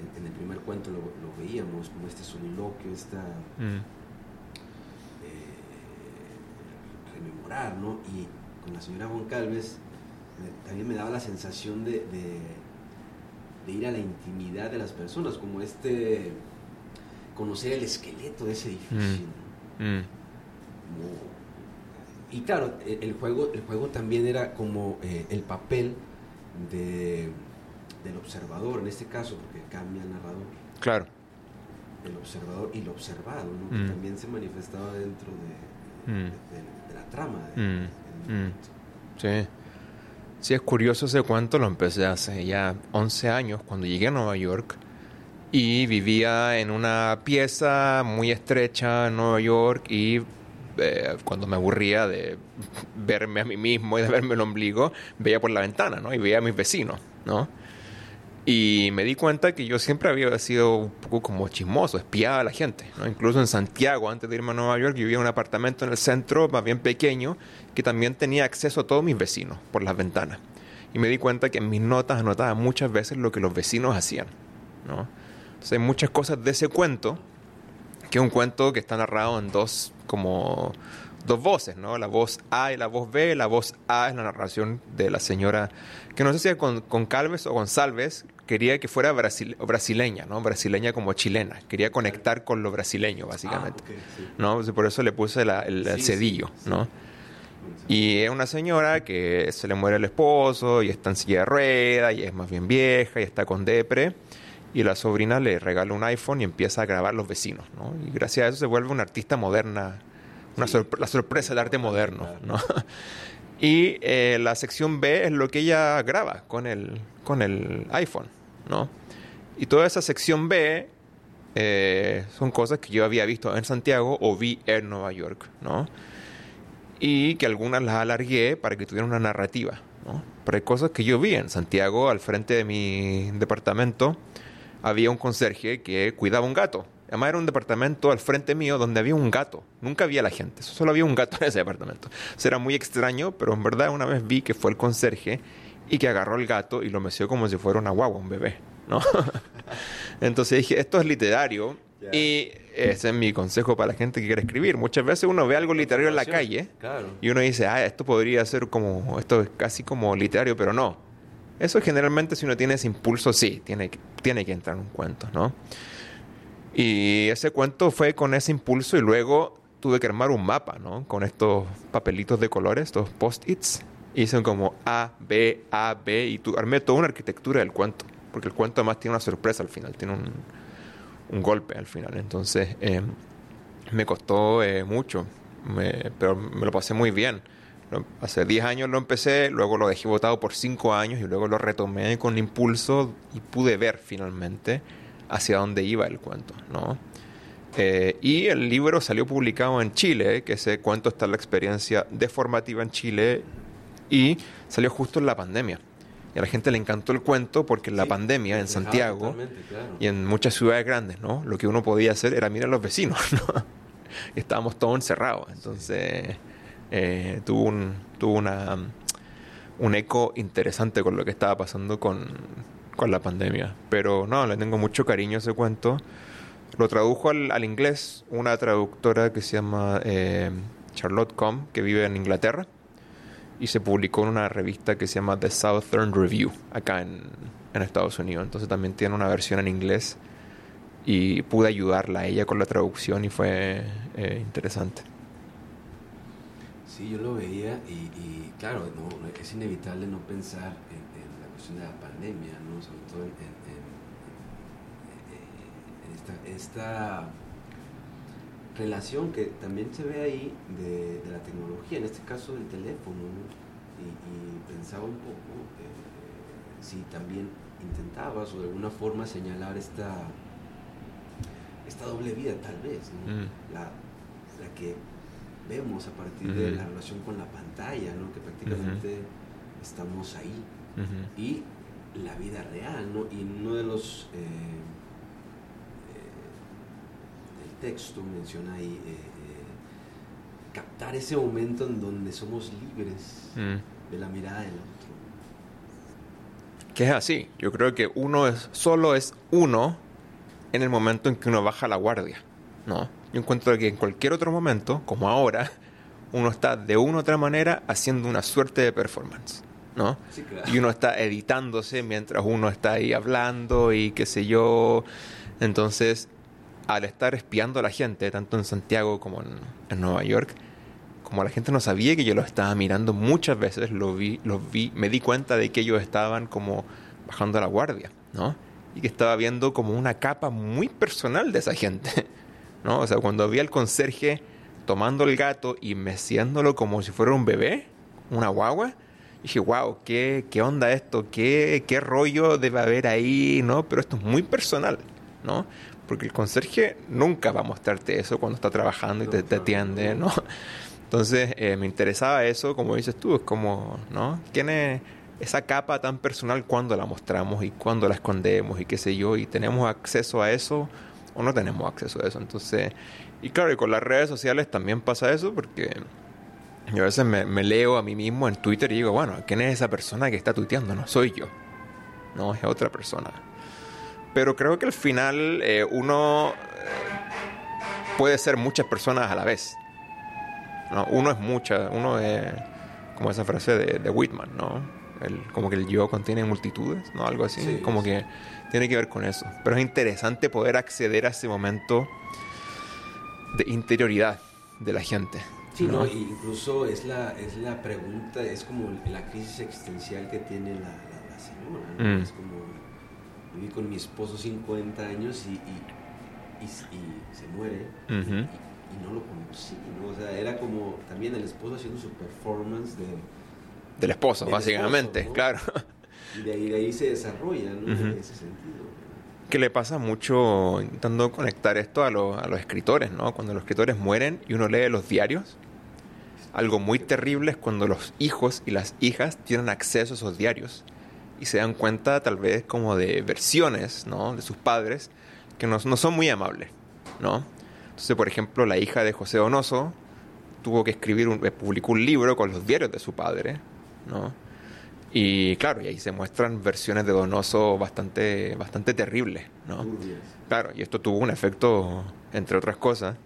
Speaker 2: Mm,
Speaker 1: En, en el primer cuento lo, lo veíamos, como este soliloquio, esta
Speaker 2: mm,
Speaker 1: eh, rememorar, ¿no? Y con la señora Goncalves me- también me daba la sensación de, de, de ir a la intimidad de las personas, como este, conocer el esqueleto de ese edificio. ¿no?
Speaker 2: mm,
Speaker 1: Como- y claro, e- el juego, el juego también era como eh, el papel de, del observador, en este caso, cambia el narrador,
Speaker 2: claro.
Speaker 1: el observador y lo observado, ¿no? que
Speaker 2: Mm.
Speaker 1: también se manifestaba dentro de,
Speaker 2: Mm.
Speaker 1: de- de- de la trama. de-
Speaker 2: Mm. Sí. Sí, es curioso ese cuento, lo empecé hace ya 11 años cuando llegué a Nueva York y vivía en una pieza muy estrecha en Nueva York y eh, cuando me aburría de (laughs) verme a mí mismo y de verme el ombligo, veía por la ventana, ¿no? Y veía a mis vecinos, ¿no? Y me di cuenta que yo siempre había sido un poco como chismoso, espiaba a la gente. ¿no? Incluso en Santiago, antes de irme a Nueva York, yo vivía en un apartamento en el centro, más bien pequeño, que también tenía acceso a todos mis vecinos por las ventanas. Y me di cuenta que en mis notas anotaba muchas veces lo que los vecinos hacían. ¿no? Entonces hay muchas cosas de ese cuento, que es un cuento que está narrado en dos, como dos voces, ¿no? La voz A y la voz B. La voz A es la narración de la señora, que no sé si es con, con Calves o González, quería que fuera brasil- brasileña, ¿no? Brasileña como chilena. Quería conectar con lo brasileño, básicamente.
Speaker 1: Ah, sí.
Speaker 2: ¿no? Pues Por eso le puse la- el,
Speaker 1: Sí,
Speaker 2: cedillo,
Speaker 1: sí.
Speaker 2: ¿no? Y es una señora que se le muere el esposo y está en silla de rueda y es más bien vieja y está con depre. Y la sobrina le regala un iPhone y empieza a grabar los vecinos, ¿no? Y gracias a eso se vuelve una artista moderna, una la sorpresa del arte moderno. ¿no? (laughs) Y eh, la sección B es lo que ella graba con el, con el iPhone, ¿no? Y toda esa sección B eh, son cosas que yo había visto en Santiago o vi en Nueva York, ¿no? Y que algunas las alargué para que tuvieran una narrativa, ¿no? Pero hay cosas que yo vi en Santiago, al frente de mi departamento, había un conserje que cuidaba un gato. Además era un departamento al frente mío donde había un gato. Nunca había la gente, solo había un gato en ese departamento. Eso era muy extraño, pero en verdad una vez vi que fue el conserje y que agarró el gato y lo meció como si fuera una guagua, un bebé, ¿no? (laughs) Entonces dije, esto es literario Y ese es mi consejo para la gente que quiere escribir. Muchas veces uno ve algo literario en la calle
Speaker 1: Claro.
Speaker 2: y uno dice, ah, esto podría ser como, esto es casi como literario, pero no. Eso generalmente si uno tiene ese impulso, sí, tiene tiene que entrar en un cuento, ¿no? Y ese cuento fue con ese impulso y luego tuve que armar un mapa, ¿no? Con estos papelitos de colores, estos post-its. Hice como A, B, A, B y armé toda una arquitectura del cuento. Porque el cuento además tiene una sorpresa al final, tiene un, golpe al final. Entonces eh, me costó eh, mucho, pero me lo pasé muy bien. Hace 10 años lo empecé, luego lo dejé botado por 5 años y luego lo retomé con impulso y pude ver finalmente hacia dónde iba el cuento, ¿no? Eh, y el libro salió publicado en Chile, que ese cuento está en la experiencia deformativa en Chile y salió justo en la pandemia. Y a la gente le encantó el cuento porque en la
Speaker 1: Sí,
Speaker 2: pandemia en
Speaker 1: reflejaba
Speaker 2: Santiago
Speaker 1: claro.
Speaker 2: y en muchas ciudades grandes, ¿no? Lo que uno podía hacer era mirar a los vecinos, (laughs) ¿no? Y estábamos todos encerrados. Entonces, eh, tuvo, un, tuvo una, un eco interesante con lo que estaba pasando con, con la pandemia. Pero no, le tengo mucho cariño a ese cuento. Lo tradujo al, al inglés una traductora que se llama eh, Charlotte Com, que vive en Inglaterra. Y se publicó en una revista que se llama The Southern Review, acá en, en Estados Unidos. Entonces también tiene una versión en inglés. Y pude ayudarla a ella con la traducción y fue eh, interesante.
Speaker 1: Sí, yo lo veía y, y claro, no, es inevitable no pensar cuestión de la pandemia, ¿no? sobre todo en, en- en- en esta, esta relación que también se ve ahí de, de la tecnología, en este caso del teléfono, ¿no? y, y pensaba un poco eh, si también intentabas o de alguna forma señalar esta, esta doble vida tal vez, ¿no?
Speaker 2: Mm.
Speaker 1: la, la que vemos a partir de la relación con la pantalla, ¿no? que prácticamente estamos ahí,
Speaker 2: Ujú.
Speaker 1: y la vida real, ¿no? y uno de los eh, eh, el texto menciona ahí eh, eh, captar ese momento en donde somos libres
Speaker 2: Mm.
Speaker 1: de la mirada del otro.
Speaker 2: Que es así. Yo creo que uno es solo es uno en el momento en que uno baja la guardia. ¿no? Yo encuentro que en cualquier otro momento, como ahora, uno está de una u otra manera haciendo una suerte de performance. ¿No?
Speaker 1: Sí, claro.
Speaker 2: Y uno está editándose mientras uno está ahí hablando y qué sé yo. Entonces, al estar espiando a la gente, tanto en Santiago como en, en Nueva York, como la gente no sabía que yo los estaba mirando muchas veces, lo vi, los vi, me di cuenta de que ellos estaban como bajando la guardia, ¿no? Y que estaba viendo como una capa muy personal de esa gente, (laughs) ¿no? O sea, cuando vi al conserje tomando el gato y meciéndolo como si fuera un bebé, una guagua, dije, wow, ¿qué, qué onda esto? ¿Qué, ¿Qué rollo debe haber ahí? ¿No? Pero esto es muy personal, ¿no? Porque el conserje nunca va a mostrarte eso cuando está trabajando y te, te atiende, ¿no? Entonces eh, me interesaba eso, como dices tú, es como, ¿no? Tiene esa capa tan personal cuando la mostramos y cuando la escondemos y qué sé yo, y tenemos acceso a eso o no tenemos acceso a eso. Entonces, y claro, y con las redes sociales también pasa eso porque yo a veces me, me leo a mí mismo en Twitter y digo, bueno, ¿quién es esa persona que está tuiteando? No soy yo, no es otra persona. Pero creo que al final eh, uno eh, puede ser muchas personas a la vez. ¿no? Uno es mucha, uno es como esa frase de, de Whitman, ¿no? El, como que el yo contiene multitudes, ¿no? Algo así.
Speaker 1: Sí,
Speaker 2: como
Speaker 1: sí.
Speaker 2: que tiene que ver con eso. Pero es interesante poder acceder a ese momento de interioridad de la gente.
Speaker 1: Sí, ¿no? Incluso es la, es la pregunta, es como la crisis existencial que tiene la, la- la señora. ¿no?
Speaker 2: Mm.
Speaker 1: Es como, viví con mi esposo 50 años y, y, y- y se muere y, y no lo conocí, ¿no? O sea, era como también el esposo haciendo su performance de...
Speaker 2: Del esposo,
Speaker 1: Del
Speaker 2: básicamente,
Speaker 1: esposo, ¿no?
Speaker 2: claro.
Speaker 1: Y de ahí, de ahí se desarrolla. En ese sentido.
Speaker 2: Que le pasa mucho intentando conectar esto a, lo- a los escritores, ¿no? Cuando los escritores mueren y uno lee los diarios, algo muy terrible es cuando los hijos y las hijas tienen acceso a esos diarios y se dan cuenta tal vez como de versiones, ¿no? De sus padres que no, son muy amables, ¿no? Entonces, por ejemplo, la hija de José Donoso tuvo que escribir, eh, publicó un libro con los diarios de su padre, ¿no? Y claro, y ahí se muestran versiones de Donoso bastante, bastante terribles, ¿no? Claro, y esto tuvo un efecto, entre otras cosas,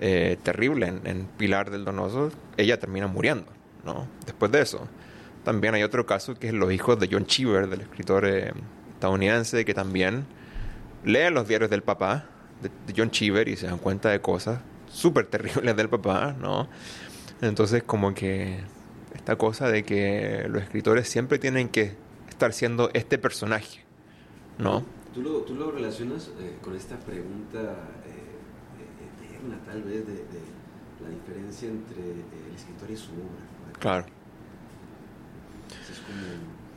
Speaker 2: eh, terrible en, en Pilar del Donoso. Ella termina muriendo, ¿no? Después de eso. También hay otro caso que es los hijos de John Cheever, del escritor eh, estadounidense, que también leen los diarios del papá, de, de John Cheever, y se dan cuenta de cosas súper terribles del papá, ¿no? Entonces como que esta cosa de que los escritores siempre tienen que estar siendo este personaje, ¿no?
Speaker 1: ¿Tú lo, tú lo relacionas eh, con esta pregunta eh, eterna, tal vez, de, de la diferencia entre eh, el escritor y su obra? ¿no?
Speaker 2: Claro.
Speaker 1: Es como...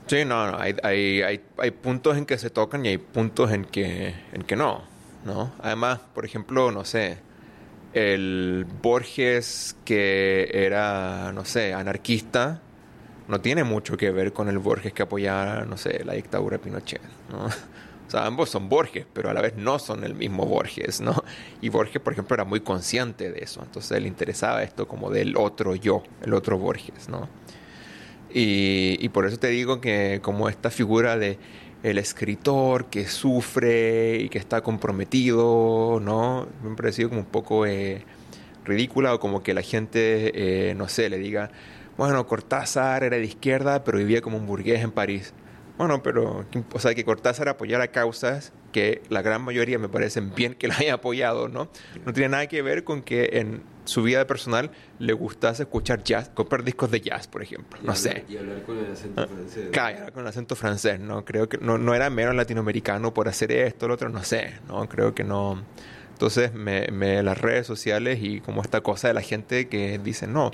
Speaker 2: Sí, no, no, hay, hay, hay, hay puntos en que se tocan y hay puntos en que, en que no, ¿no? Además, por ejemplo, no sé, el Borges que era, no sé, anarquista, no tiene mucho que ver con el Borges que apoyaba, no sé, la dictadura de Pinochet, ¿no? (laughs) O sea, ambos son Borges, pero a la vez no son el mismo Borges, ¿no? Y Borges, por ejemplo, era muy consciente de eso, entonces le interesaba esto como del otro yo, el otro Borges, ¿no? Y, y por eso te digo que como esta figura de el escritor que sufre y que está comprometido, ¿no? Me ha parecido como un poco eh, ridícula o como que la gente, eh, no sé, le diga, bueno, Cortázar era de izquierda, pero vivía como un burgués en París. Bueno, pero, o sea, que Cortázar apoyara causas que la gran mayoría me parecen bien que la haya apoyado, ¿no? No tiene nada que ver con que en su vida personal le gustase escuchar jazz, comprar discos de jazz, por ejemplo,
Speaker 1: y
Speaker 2: no
Speaker 1: hablar-
Speaker 2: sé.
Speaker 1: Y hablar con el acento francés.
Speaker 2: Claro, con acento francés, ¿no? Creo que no, no era menos latinoamericano por hacer esto, lo otro, no sé, ¿no? Creo que no. Entonces, me, me- las redes sociales y como esta cosa de la gente que dice, no,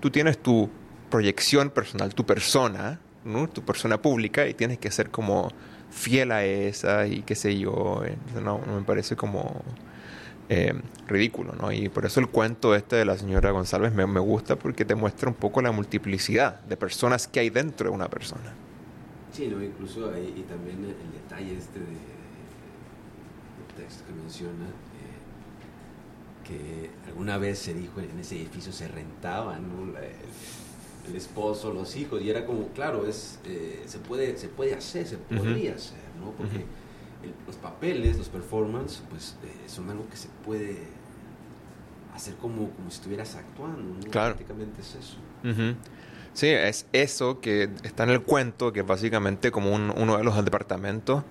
Speaker 2: tú tienes tu proyección personal, tu persona, ¿no? Tu persona pública y tienes que ser como fiel a esa y qué sé yo. No, no me parece como eh, ridículo, ¿no? Y por eso el cuento este de la señora González me, me gusta porque te muestra un poco la multiplicidad de personas que hay dentro de una persona.
Speaker 1: Sí, ¿no? incluso ahí, y también el, detalle este de, del texto que menciona, eh, que alguna vez se dijo en ese edificio se rentaban, ¿no? La- el, el esposo, los hijos, y era como, claro, es, eh, se, puede, se puede hacer, se podría hacer, ¿no? Porque
Speaker 2: Ujú.
Speaker 1: El- los papeles, los performances, pues eh, son algo que se puede hacer como, como si estuvieras actuando, ¿no?
Speaker 2: Claro.
Speaker 1: Prácticamente es eso.
Speaker 2: Ujú. Sí, es eso que está en el cuento, que es básicamente como un- uno de los departamentos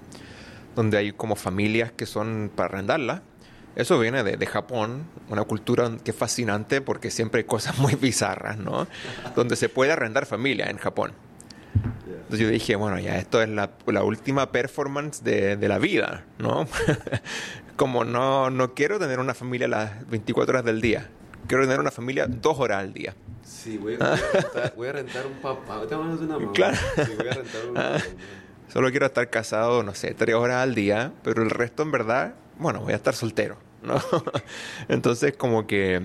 Speaker 2: donde hay como familias que son para arrendarla. Eso viene de, de Japón, una cultura que es fascinante porque siempre hay cosas (laughs) muy bizarras, ¿no? Donde se puede arrendar familia en Japón. Entonces yo dije, bueno, ya esto es la, la última performance de, de la vida, ¿no? (laughs) Como no, no quiero tener una familia las 24 horas del día, quiero tener una familia dos horas al día.
Speaker 1: Sí, voy a, voy a rentar, voy a rentar un papá. Una mamá.
Speaker 2: Claro.
Speaker 1: Sí, voy a rentar un (laughs)
Speaker 2: Ah. Solo quiero estar casado, no sé, tres horas al día, pero el resto en verdad, bueno, voy a estar soltero, ¿no? (laughs) Entonces como que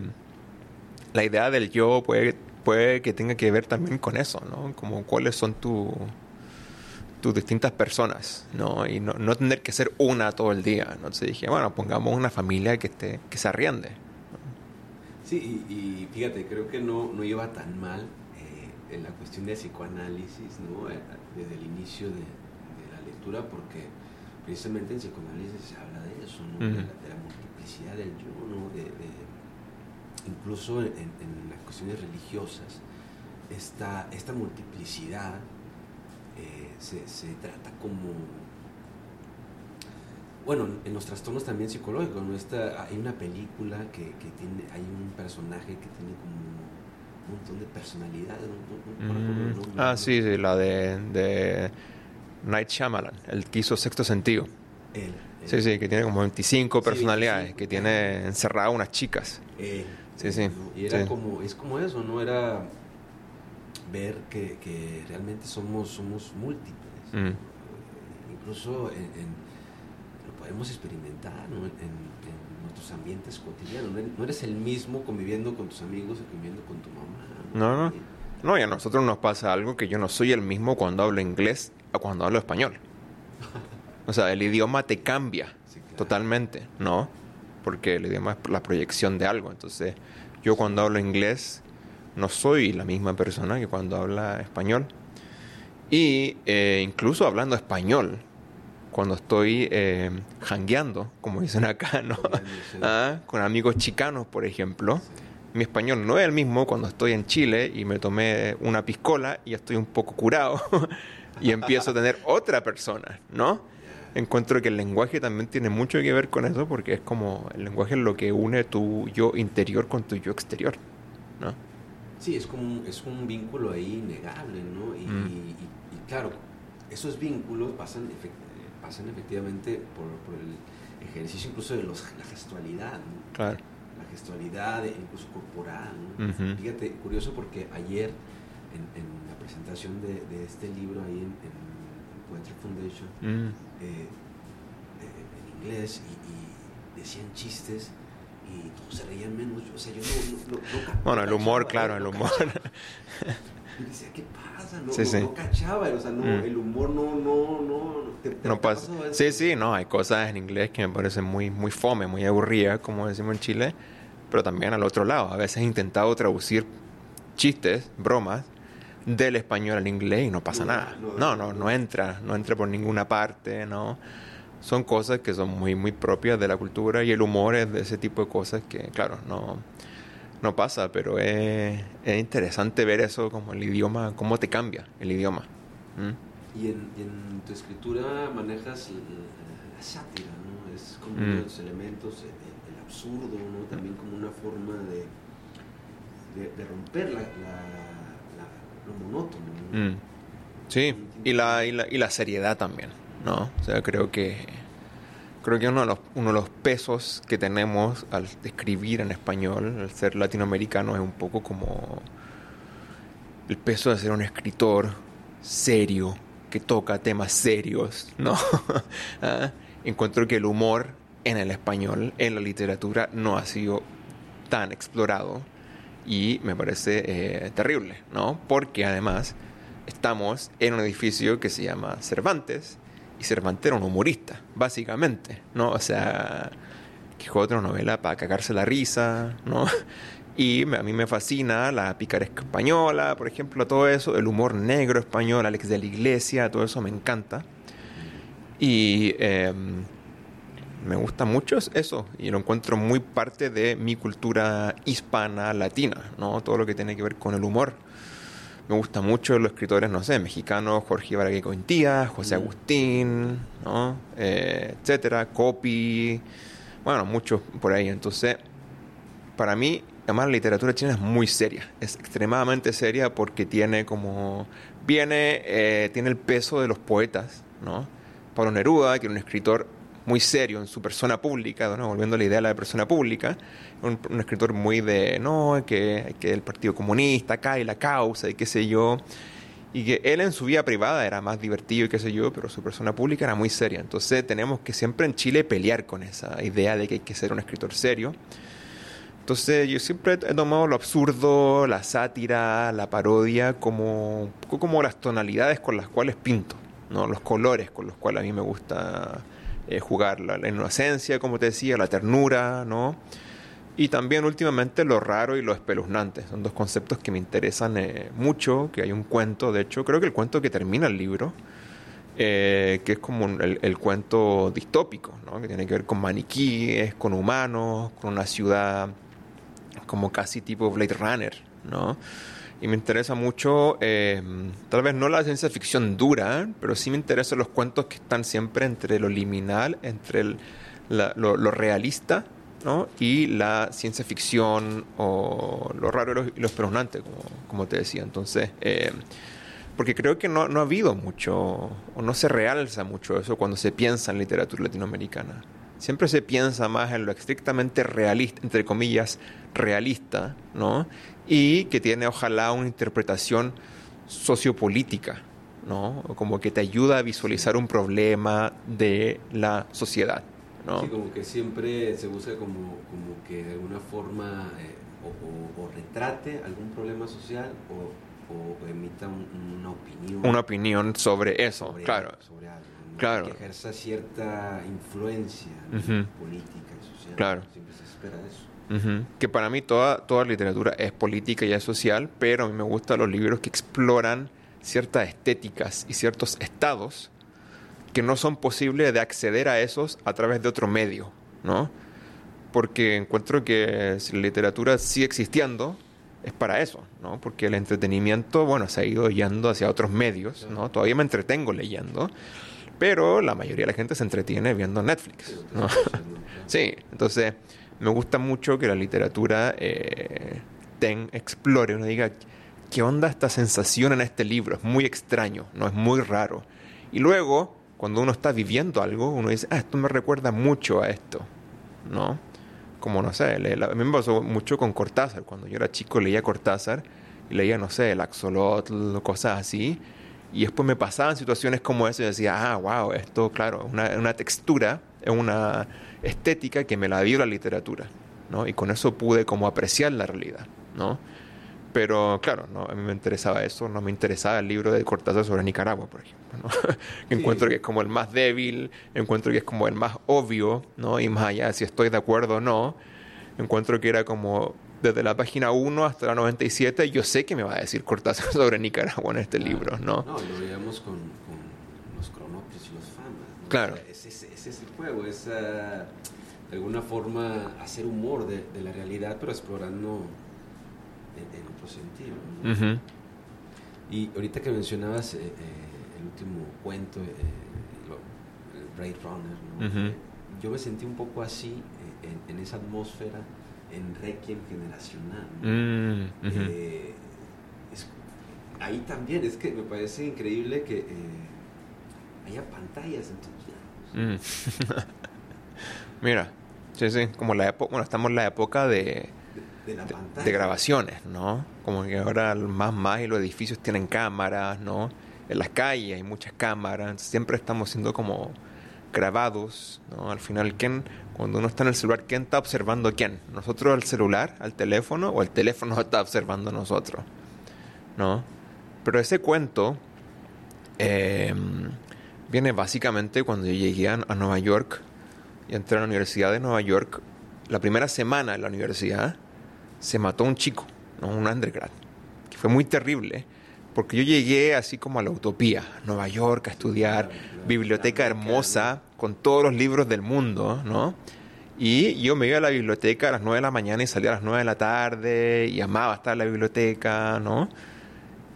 Speaker 2: la idea del yo puede, puede que tenga que ver también con eso, ¿no? Como cuáles son tu- tus distintas personas, ¿no? Y no, no tener que ser una todo el día, ¿no? Entonces dije, bueno, pongamos una familia que, esté, que se arriende.
Speaker 1: Sí, y, y fíjate, creo que no, no iba tan mal eh, en la cuestión de psicoanálisis, ¿no? Eh, Desde el inicio de, de la lectura, porque precisamente en psicoanálisis se habla de eso, ¿no? de,
Speaker 2: Ujú.
Speaker 1: la, de la multiplicidad del yo, ¿no? De, de- incluso en, en cuestiones religiosas, esta, esta multiplicidad eh, se, se trata como bueno, en los trastornos también psicológicos, ¿no? Esta, hay una película que, que tiene, hay un personaje que tiene como un montón de personalidades. nombre,
Speaker 2: Ah, sí, sí, la de, de Night Shyamalan, el que hizo Sexto Sentido.
Speaker 1: Él.
Speaker 2: Sí, sí, que tiene como 25
Speaker 1: Sí,
Speaker 2: personalidades,
Speaker 1: 25.
Speaker 2: que tiene encerrado unas chicas.
Speaker 1: él,
Speaker 2: Sí, sí.
Speaker 1: Y era
Speaker 2: sí.
Speaker 1: como, es como eso, ¿no? Era ver que, que realmente somos, somos múltiples.
Speaker 2: Mm.
Speaker 1: Eh, Incluso en, en- lo podemos experimentar, ¿no? En, en nuestros ambientes cotidianos. No eres- No eres el mismo conviviendo con tus amigos que conviviendo con tu mamá.
Speaker 2: No, no. No, y a nosotros nos pasa algo que yo no soy el mismo cuando hablo inglés a cuando hablo español. (laughs) O sea, el idioma te cambia
Speaker 1: Sí, claro.
Speaker 2: totalmente, ¿no? Porque el idioma es la proyección de algo. Entonces, yo cuando hablo inglés no soy la misma persona que cuando habla español. Y eh, incluso hablando español, cuando estoy eh, jangueando, como dicen acá, (laughs) ¿no? Ah, con amigos chicanos, por ejemplo. Mi español no es el mismo cuando estoy en Chile y me tomé una piscola y estoy un poco curado (laughs) y empiezo a tener otra persona, ¿no? Encuentro que el lenguaje también tiene mucho que ver con eso porque es como el lenguaje es lo que une tu yo interior con tu yo exterior, ¿no?
Speaker 1: Sí, es como es un vínculo ahí innegable, ¿no? Y,
Speaker 2: Mm.
Speaker 1: y- y claro, esos vínculos pasan, efec- pasan efectivamente por, por el ejercicio incluso de los, la gestualidad, ¿no?
Speaker 2: Claro.
Speaker 1: la gestualidad, e incluso corporal. ¿no?
Speaker 2: Ujú.
Speaker 1: Fíjate, curioso porque ayer en, en la presentación de, de este libro ahí en, en Poetry Foundation,
Speaker 2: Mm.
Speaker 1: eh, eh, en inglés y, y decían chistes y todos se reían menos. O sea, yo no. no, no-
Speaker 2: Bueno,
Speaker 1: no
Speaker 2: el humor,
Speaker 1: cachaba,
Speaker 2: claro, el humor.
Speaker 1: Y decía, ¿qué pasa? No,
Speaker 2: Sí, sí.
Speaker 1: no cachaba, o sea,
Speaker 2: Mm.
Speaker 1: el humor no. no, no ¿te- te-
Speaker 2: No pasa. Sí, sí, no, hay cosas en inglés que me parecen muy, muy fome, muy aburridas, como decimos en Chile, pero también al otro lado. A veces he intentado traducir chistes, bromas, del español al inglés y no pasa nada.
Speaker 1: no,
Speaker 2: No,
Speaker 1: no.
Speaker 2: entra, no entra por ninguna parte, no. Son cosas que son muy, muy propias de la cultura y el humor es de ese tipo de cosas que, claro, no, no pasa, pero es, es interesante ver eso como el idioma, cómo te cambia el idioma. ¿Mm?
Speaker 1: Y en, y en tu escritura manejas la, la sátira, ¿no? Es como
Speaker 2: Mm.
Speaker 1: uno de los elementos, el, el- absurdo, ¿no? También como una forma de, de, de romper la- la- monótono, ¿no?
Speaker 2: Mm. Sí, y la, y, la, y la seriedad también, ¿no? O sea, creo que creo que uno de, los, uno de los pesos que tenemos al escribir en español, al ser latinoamericano, es un poco como el peso de ser un escritor serio, que toca temas serios, ¿no? (laughs) Ah, Encuentro que el humor en el español, en la literatura, no ha sido tan explorado y me parece eh, terrible, ¿no? Porque además estamos en un edificio que se llama Cervantes y Cervantes era un humorista, básicamente, ¿no? O sea, Quijote una novela para cagarse la risa, ¿no? (laughs) Y a mí me fascina la picaresca española, por ejemplo, todo eso, el humor negro español, Alex de la Iglesia, todo eso me encanta. Y eh, me gusta mucho eso y lo encuentro muy parte de mi cultura hispana latina, ¿no? Todo lo que tiene que ver con el humor. Me gusta mucho los escritores, no sé, mexicanos, Jorge Ibarra Cointía, José
Speaker 1: Mm.
Speaker 2: Agustín, ¿no? Eh, etcétera, Copy, bueno, muchos por ahí. Entonces, para mí, además la literatura china es muy seria, es extremadamente seria porque tiene como, viene, eh, tiene el peso de los poetas, ¿no? Pablo Neruda, que era un escritor muy serio en su persona pública, ¿no? volviendo a la idea de la persona pública, un, un escritor muy de, no, que, que el Partido Comunista acá y la causa y qué sé yo, y que él en su vida privada era más divertido y qué sé yo, pero su persona pública era muy seria. Entonces tenemos que siempre en Chile pelear con esa idea de que hay que ser un escritor serio. Entonces yo siempre he tomado lo absurdo, la sátira, la parodia como, como las tonalidades con las cuales pinto, ¿no? los colores con los cuales a mí me gusta eh, jugar, la, inocencia, como te decía, la ternura, ¿no? Y también últimamente lo raro y lo espeluznante. Son dos conceptos que me interesan eh, mucho, que hay un cuento, de hecho, creo que el cuento que termina el libro, eh, que es como un- el, el cuento distópico, ¿no? que tiene que ver con maniquíes, con humanos, con una ciudad como casi tipo Blade Runner, ¿no? Y me interesa mucho, eh, tal vez no la ciencia ficción dura, pero sí me interesan los cuentos que están siempre entre lo liminal, entre el- la- lo, realista, ¿no? Y la ciencia ficción o lo raro y lo, lo como, como te decía. Entonces, eh, porque creo que no, no ha habido mucho, o no se realza mucho eso cuando se piensa en literatura latinoamericana. Siempre se piensa más en lo estrictamente realista, entre comillas, realista, ¿no? Y que tiene ojalá una interpretación sociopolítica, ¿no? Como que te ayuda a visualizar un problema de la sociedad, ¿no?
Speaker 1: Sí, como que siempre se busca como, como que de alguna forma eh, o, o- o retrate algún problema social o, o emita un- una opinión.
Speaker 2: Una opinión sobre eso,
Speaker 1: sobre
Speaker 2: claro.
Speaker 1: sobre algo, ¿no?
Speaker 2: Claro.
Speaker 1: Que ejerza cierta influencia ¿no?
Speaker 2: Ujú.
Speaker 1: política y social.
Speaker 2: Claro.
Speaker 1: Siempre se espera eso.
Speaker 2: Ujú. Que para mí toda, toda literatura es política y es social, pero a mí me gustan los libros que exploran ciertas estéticas y ciertos estados que no son posibles de acceder a esos a través de otro medio, ¿no? Porque encuentro que si la literatura sigue existiendo, es para eso, ¿no? Porque el entretenimiento, bueno, se ha ido yendo hacia otros medios, ¿no? Todavía me entretengo leyendo, pero la mayoría de la gente se entretiene viendo Netflix, ¿no? (laughs) sí, entonces me gusta mucho que la literatura eh, ten, explore, uno diga, ¿qué onda esta sensación en este libro? Es muy extraño, ¿no? Es muy raro. Y luego, cuando uno está viviendo algo, uno dice, ah, esto me recuerda mucho a esto, ¿no? Como, no sé, a mí me pasó mucho con Cortázar. Cuando yo era chico leía Cortázar y leía, no sé, el Axolotl, cosas así. Y después me pasaban situaciones como eso y decía, ah, wow, esto, claro, una, una textura, es una estética que me la dio la literatura, ¿no? Y con eso pude como apreciar la realidad, ¿no? Pero claro, ¿no? a mí me interesaba eso, no me interesaba el libro de Cortázar sobre Nicaragua, por ejemplo. ¿no? (laughs) encuentro que es como el más débil, encuentro que es como el más obvio, ¿no? y más allá de si estoy de acuerdo o no, encuentro que era como desde la página 1 hasta la 97, yo sé que me va a decir Cortázar (laughs) sobre Nicaragua en este libro.
Speaker 1: ¿no? No, lo veíamos con, con los cronopios y los famas.
Speaker 2: Claro.
Speaker 1: ese, ese, es el juego, es de alguna forma hacer humor de, de la realidad, pero explorando en, otro sentido. Y ahorita que mencionabas eh, eh, el último cuento, eh, el Blade Runner, yo me sentí un poco así en, esa atmósfera en Requiem generacional. Mm, ahí también, es que me parece increíble que haya pantallas en todos
Speaker 2: lados. Mm. (laughs) Mira, sí, sí, como la época, bueno, estamos en la época de de, grabaciones, ¿no? Como que ahora más más y los edificios tienen cámaras, ¿no? En las calles hay muchas cámaras, siempre estamos siendo como grabados, ¿no? Al final, ¿quién, cuando uno está en el celular, ¿quién está observando a quién? ¿Nosotros al celular, al teléfono, o el teléfono (laughs) está observando a nosotros? ¿No? Pero ese cuento em, viene básicamente cuando yo llegué a, Nueva York y entré a la Universidad de Nueva York, la primera semana de la universidad, se mató un chico, un undergrad, que fue muy terrible, porque yo llegué así como a la utopía, Nueva York, a estudiar, biblioteca hermosa, con todos los libros del mundo, ¿no? Y yo me iba a la biblioteca a las 9 de la mañana y salía a las 9 de la tarde y amaba estar en la biblioteca, ¿no?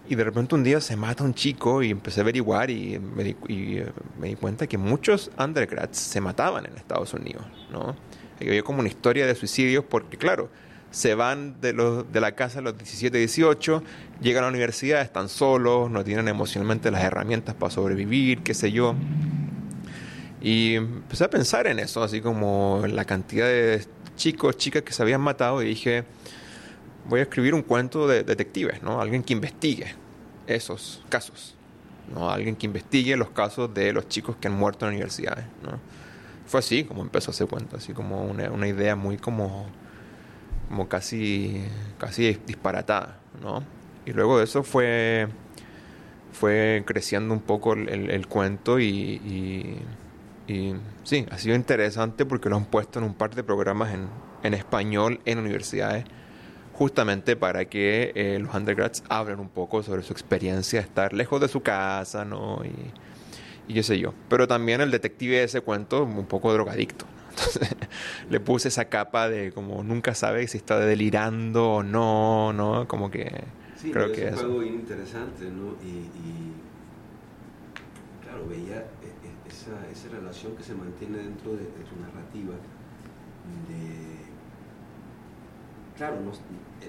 Speaker 2: Y de repente un día se mata un chico y empecé a averiguar y me di, y eh, me di cuenta que muchos undergrads se mataban en Estados Unidos, ¿no? había como una historia de suicidios porque, claro, se van de, los, de la casa a los 17, 18, llegan a la universidad, están solos, no tienen emocionalmente las herramientas para sobrevivir, qué sé yo. Y empecé a pensar en eso, así como la cantidad de chicos, chicas que se habían matado y dije, voy a escribir un cuento de detectives, ¿no? Alguien que investigue esos casos, ¿no? Alguien que investigue los casos de los chicos que han muerto en universidades, ¿no? Fue así como empezó ese cuento, así como una, una idea muy como como casi, casi disparatada, ¿no? Y luego de eso fue, fue creciendo un poco el, cuento y, y, sí, ha sido interesante porque lo han puesto en un par de programas en, en español en universidades justamente para que eh, los undergrads hablen un poco sobre su experiencia de estar lejos de su casa, ¿no? Y, y qué sé yo. Pero también el detective de ese cuento, un poco drogadicto, entonces (laughs) le puse esa capa de como nunca sabe si está delirando o no, ¿no? Como que
Speaker 1: sí, creo que es algo interesante, ¿no? Y, claro, veía e, e, esa, esa, relación que se mantiene dentro de, su narrativa. De, claro,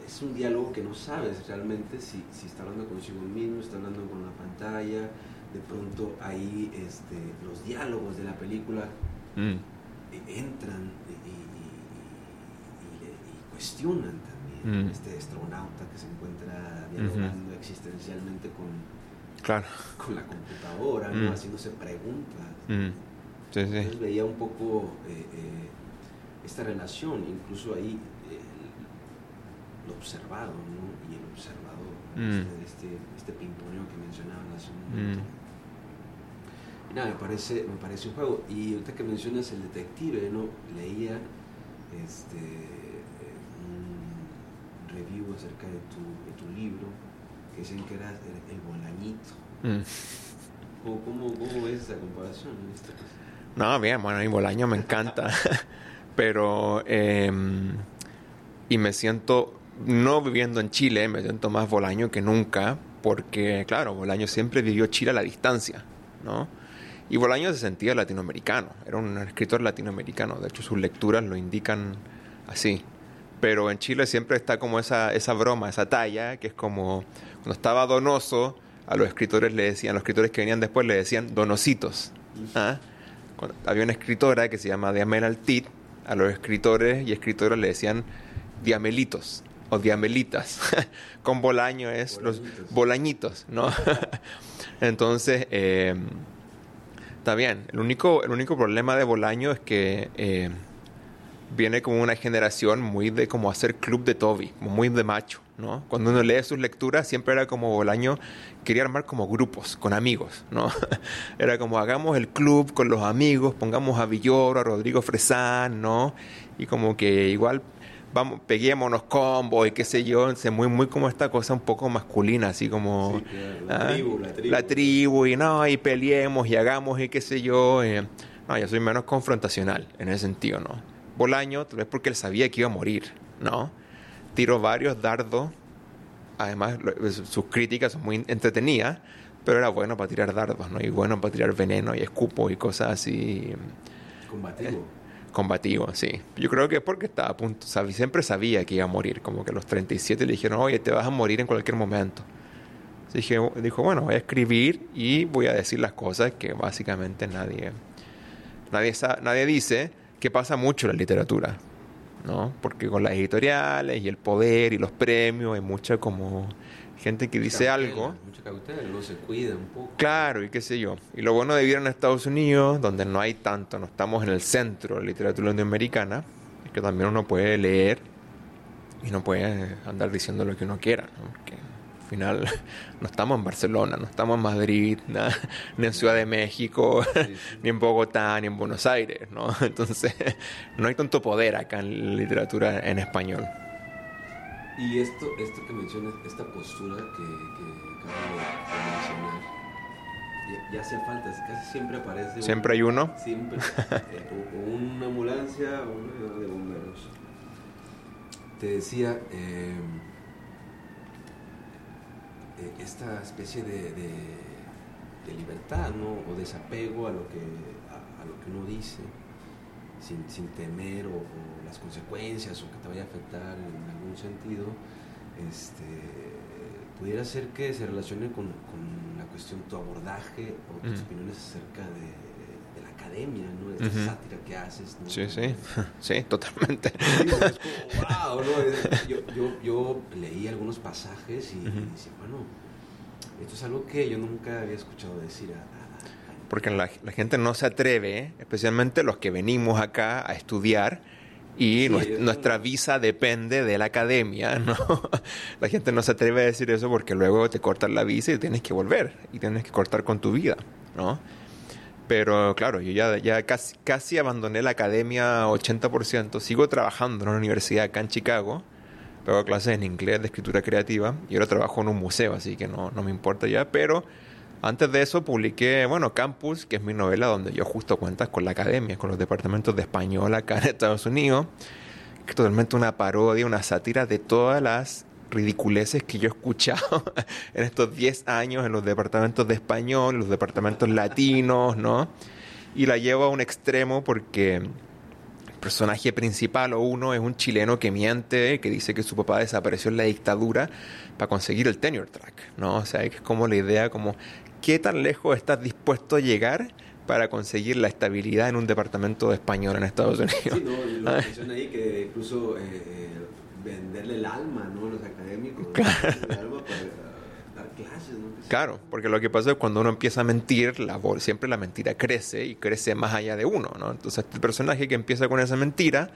Speaker 1: es un diálogo que no sabes realmente si, si está hablando consigo mismo, está hablando con la pantalla. De pronto ahí este, los diálogos de la película mm entran y, cuestionan también mm. este astronauta que se encuentra dialogando existencialmente con, con la computadora, ¿no? Mm. haciéndose preguntas. Mm. Entonces veía un poco eh, eh, esta relación, incluso ahí eh, lo observado, ¿no? y el observador, este, este, este pimponeo que mencionaban hace un momento nada, me parece, me parece un juego. Y ahorita que mencionas el detective, ¿no? Leía este, un review acerca de tu, de tu libro que dicen que era el, el bolañito.
Speaker 2: Mm.
Speaker 1: ¿Cómo, cómo, cómo ves esa comparación?
Speaker 2: No, bien, bueno, mi Bolaño me encanta. (laughs) Pero, eh, y me siento, no viviendo en Chile, me siento más Bolaño que nunca, porque, claro, Bolaño siempre vivió Chile a la distancia, ¿no? Y Bolaño se sentía latinoamericano, era un escritor latinoamericano, de hecho sus lecturas lo indican así. Pero en Chile siempre está como esa, esa broma, esa talla, que es como cuando estaba Donoso, a los escritores le decían, los escritores que venían después le decían donositos. ¿ah? Cuando- había una escritora que se llama Diamela Altit, a los escritores y escritoras le decían diamelitos o diamelitas. (laughs) Con Bolaño es los
Speaker 1: Bolañitos.
Speaker 2: bolañitos, ¿no? (laughs) Entonces, eh, está bien. El único, el único problema de Bolaño es que eh, viene como una generación muy de como hacer club de Toby, muy de macho, ¿no? Cuando uno lee sus lecturas siempre era como Bolaño quería armar como grupos con amigos, ¿no? (laughs) Era como hagamos el club con los amigos, pongamos a Villoro, a Rodrigo Fresán, ¿no? Y como que igual vamos, peguémonos combos y qué sé yo, entonces muy muy como esta cosa un poco masculina, así como
Speaker 1: Sí, la
Speaker 2: ah,
Speaker 1: tribu, la tribu.
Speaker 2: la tribu y no, y peleemos y hagamos y qué sé yo. eh. No, yo soy menos confrontacional en ese sentido, ¿no? Bolaño, tal vez porque él sabía que iba a morir, ¿no? Tiró varios dardos. Además, sus críticas son muy entretenidas, pero era bueno para tirar dardos, ¿no? Y bueno para tirar veneno y escupo y cosas así
Speaker 1: Combativo.
Speaker 2: Combativos, sí. Yo creo que es porque estaba a punto, siempre sabía que iba a morir, como que a los 37 le dijeron, oye, te vas a morir en cualquier momento. Así dije, dijo, bueno, voy a escribir y voy a decir las cosas que básicamente nadie, nadie, nadie dice, que pasa mucho en la literatura, ¿no? Porque con las editoriales y el poder y los premios hay mucha como gente que dice
Speaker 1: Cautela,
Speaker 2: algo.
Speaker 1: Mucha cautela, luego se cuida un poco.
Speaker 2: Claro, y qué sé yo. Y lo bueno de vivir en Estados Unidos, donde no hay tanto, no estamos en el centro de la literatura latinoamericana, es que también uno puede leer y no puede andar diciendo lo que uno quiera, ¿no? Porque al final (laughs) no estamos en Barcelona, no estamos en Madrid, (laughs) na- ni en Ciudad de México, (laughs)
Speaker 1: Sí, sí.
Speaker 2: ni en Bogotá, ni en Buenos Aires, ¿no? Entonces no hay tanto poder acá en la literatura en español.
Speaker 1: Y esto, esto que mencionas, esta postura que, que acabo de mencionar, ya, ya hace falta, casi siempre aparece. un-
Speaker 2: Siempre hay uno.
Speaker 1: Siempre. eh, o, o una ambulancia o una de bomberos. Te decía, eh, eh, esta especie de, de, de libertad, ¿no? O desapego a lo que, a, a lo que uno dice, sin, sin temer o, o las consecuencias o que te vaya a afectar en algún sentido, este, pudiera ser que se relacione con, con la cuestión, tu abordaje o tus
Speaker 2: Mm.
Speaker 1: opiniones acerca de, de la academia, ¿no? Esta
Speaker 2: Ujú.
Speaker 1: sátira que haces, ¿no?
Speaker 2: Sí, sí, (laughs) sí, totalmente.
Speaker 1: Sí, como, wow, ¿no? Yo, yo, yo leí algunos pasajes y,
Speaker 2: Ujú.
Speaker 1: decía, bueno, esto es algo que yo nunca había escuchado decir a-
Speaker 2: Porque la, la gente no se atreve, especialmente los que venimos acá a estudiar y
Speaker 1: Sí,
Speaker 2: nuestra visa depende de la academia, ¿no? (laughs) La gente no se atreve a decir eso porque luego te cortan la visa y tienes que volver y tienes que cortar con tu vida, ¿no? Pero claro, yo ya, ya casi, casi abandoné la academia 80%, sigo trabajando en una universidad acá en Chicago, pero hago clases en inglés de escritura creativa y ahora trabajo en un museo, así que no, no me importa ya, pero antes de eso publiqué, bueno, Campus, que es mi novela donde yo justo cuentas con la academia, con los departamentos de español acá en Estados Unidos, que es totalmente una parodia, una sátira de todas las ridiculeces que yo he escuchado (laughs) en estos 10 años en los departamentos de español, los departamentos latinos, ¿no? Y la llevo a un extremo porque el personaje principal o uno es un chileno que miente, que dice que su papá desapareció en la dictadura para conseguir el tenure track, ¿no? O sea, es como la idea como qué tan lejos estás dispuesto a llegar para conseguir la estabilidad en un departamento de español en Estados Unidos.
Speaker 1: Sí, no, lo menciona ahí que incluso eh, venderle el alma, ¿no? Los académicos. El alma para eh, dar clases, ¿no?
Speaker 2: Claro, porque lo que pasa es cuando uno empieza a mentir, la, siempre la mentira crece y crece más allá de uno, ¿no? Entonces el personaje que empieza con esa mentira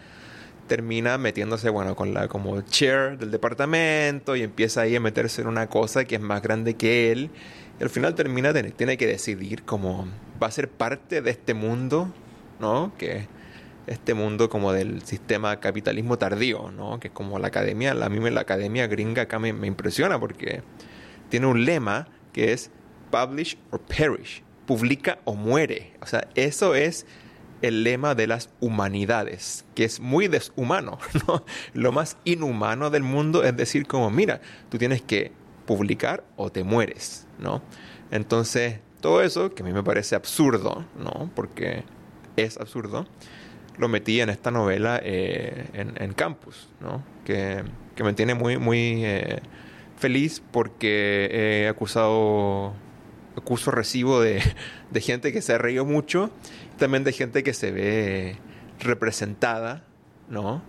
Speaker 2: termina metiéndose, bueno, con la como chair del departamento y empieza ahí a meterse en una cosa que es más grande que él. Y al final termina, tiene, que decidir cómo va a ser parte de este mundo, ¿no? Que este mundo como del sistema capitalismo tardío, ¿no? Que es como la academia, a mí me- la academia gringa acá me, me impresiona porque tiene un lema que es publish or perish, publica o muere. O sea, eso es el lema de las humanidades, que es muy deshumano. (laughs) ¿no? Lo más inhumano del mundo es decir como, mira, tú tienes que publicar o te mueres, ¿no? Entonces, todo eso, que a mí me parece absurdo, ¿no? Porque es absurdo, lo metí en esta novela eh, en, Campus, ¿no? Que, me tiene muy, muy eh, feliz porque he acusado, acuso recibo de, (laughs) de gente que se ha reído mucho también de gente que se ve representada, ¿no?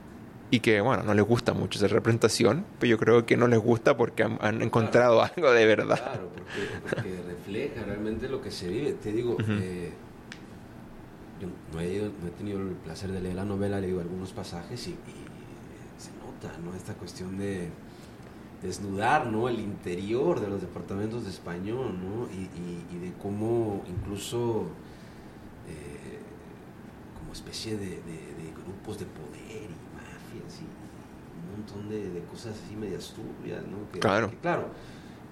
Speaker 2: Y que, bueno, no les gusta mucho esa representación, pero yo creo que no les gusta porque han, encontrado algo de verdad.
Speaker 1: Claro, porque, refleja realmente lo que se vive. Te digo, eh, yo no he, tenido el placer de leer la novela, leído algunos pasajes y, se nota, ¿no? Esta cuestión de desnudar, ¿no? El interior de los departamentos de español, ¿no? Y, y de cómo incluso especie de, grupos de poder y mafias y un montón de, cosas así medias turbias, ¿no?
Speaker 2: claro.
Speaker 1: Que, claro,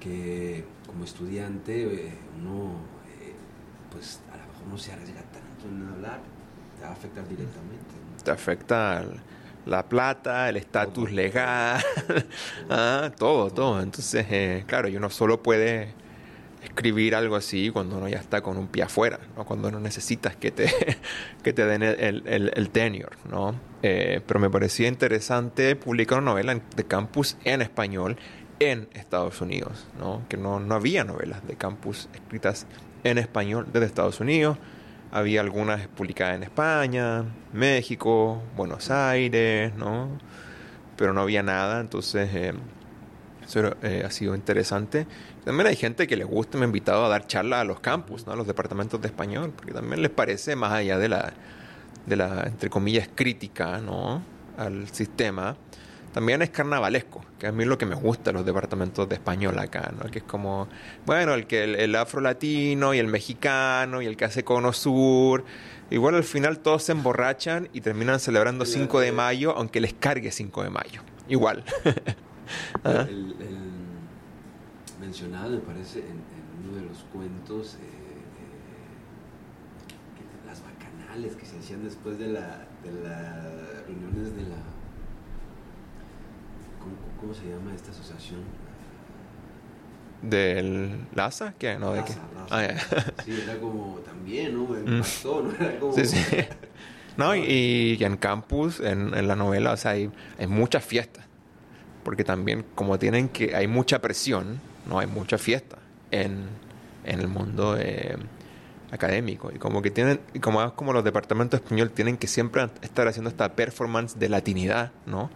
Speaker 1: que como estudiante eh, uno, eh, pues a lo mejor no se arriesga tanto en hablar, te va a afectar directamente.
Speaker 2: Te afecta la plata, el estatus legal, (laughs) ah, todo, todo. Entonces, eh, claro, y uno solo puede escribir algo así cuando uno ya está con un pie afuera, ¿no? cuando no necesitas que te, (laughs) que te den el, el, el. ¿no? Eh, pero me parecía interesante publicar una novela de campus en español en Estados Unidos, ¿no? que no, no había novelas de campus escritas en español desde Estados Unidos. Había algunas publicadas en España, México, Buenos Aires, ¿no? pero no había nada, entonces eh, eso eh, ha sido interesante. También hay gente que les gusta, me ha invitado a dar charlas a los campus, ¿no? a los departamentos de español, porque también les parece, más allá de la, de la entre comillas, crítica ¿no? al sistema, también es carnavalesco, que a mí es lo que me gusta los departamentos de español acá, ¿no? que es como, bueno, el que el, afro latino y el mexicano y el que hace cono sur, igual al final todos se emborrachan y terminan celebrando 5 de mayo, aunque les cargue 5 de mayo, igual. (laughs)
Speaker 1: el, mencionado, me parece, en, uno de los cuentos, eh, eh, las bacanales que se hacían después de, la, de las reuniones de la... ¿cómo, se llama esta asociación?
Speaker 2: ¿Del LASA? ¿Qué? No, ¿de qué?
Speaker 1: Ah, (laughs) sí, era como también, ¿no? Me mm. ¿no? Era como... Sí, sí. (laughs)
Speaker 2: No, y, en campus, en, en, la novela, o sea, hay, hay muchas fiestas. Porque también, como tienen que, hay mucha presión, no hay mucha fiesta en, en el mundo eh, académico. Y como que tienen, como, como los departamentos español tienen que siempre estar haciendo esta performance de latinidad, ¿no?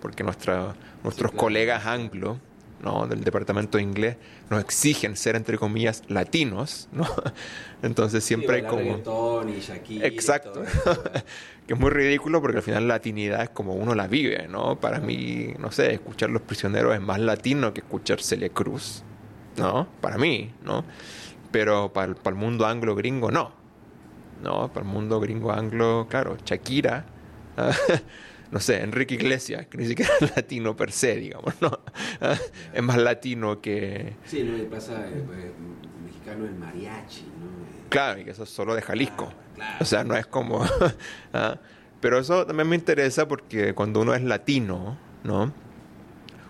Speaker 2: Porque nuestra, nuestros colegas anglo, ¿no? del departamento de inglés nos exigen ser entre comillas latinos, ¿no? (laughs) Entonces siempre hay
Speaker 1: como y
Speaker 2: Exacto. (laughs) que es muy ridículo porque al final la latinidad es como uno la vive, ¿no? Para mí, no sé, escuchar Los Prisioneros es más latino que escuchar Celia Cruz, ¿no? Para mí, ¿no? Pero para, el mundo anglo-gringo, no. ¿No? Para el mundo gringo-anglo, claro, Shakira, (laughs) no sé, Enrique Iglesias, que ni siquiera es latino per se, digamos, ¿no? (laughs) Es más latino que...
Speaker 1: Sí, no, y pasa eh, pues, mexicano el mariachi, ¿no?
Speaker 2: Claro, y que eso es solo de Jalisco. O sea, no es como... (laughs) ¿ah? Pero eso también me interesa porque cuando uno es latino, ¿no?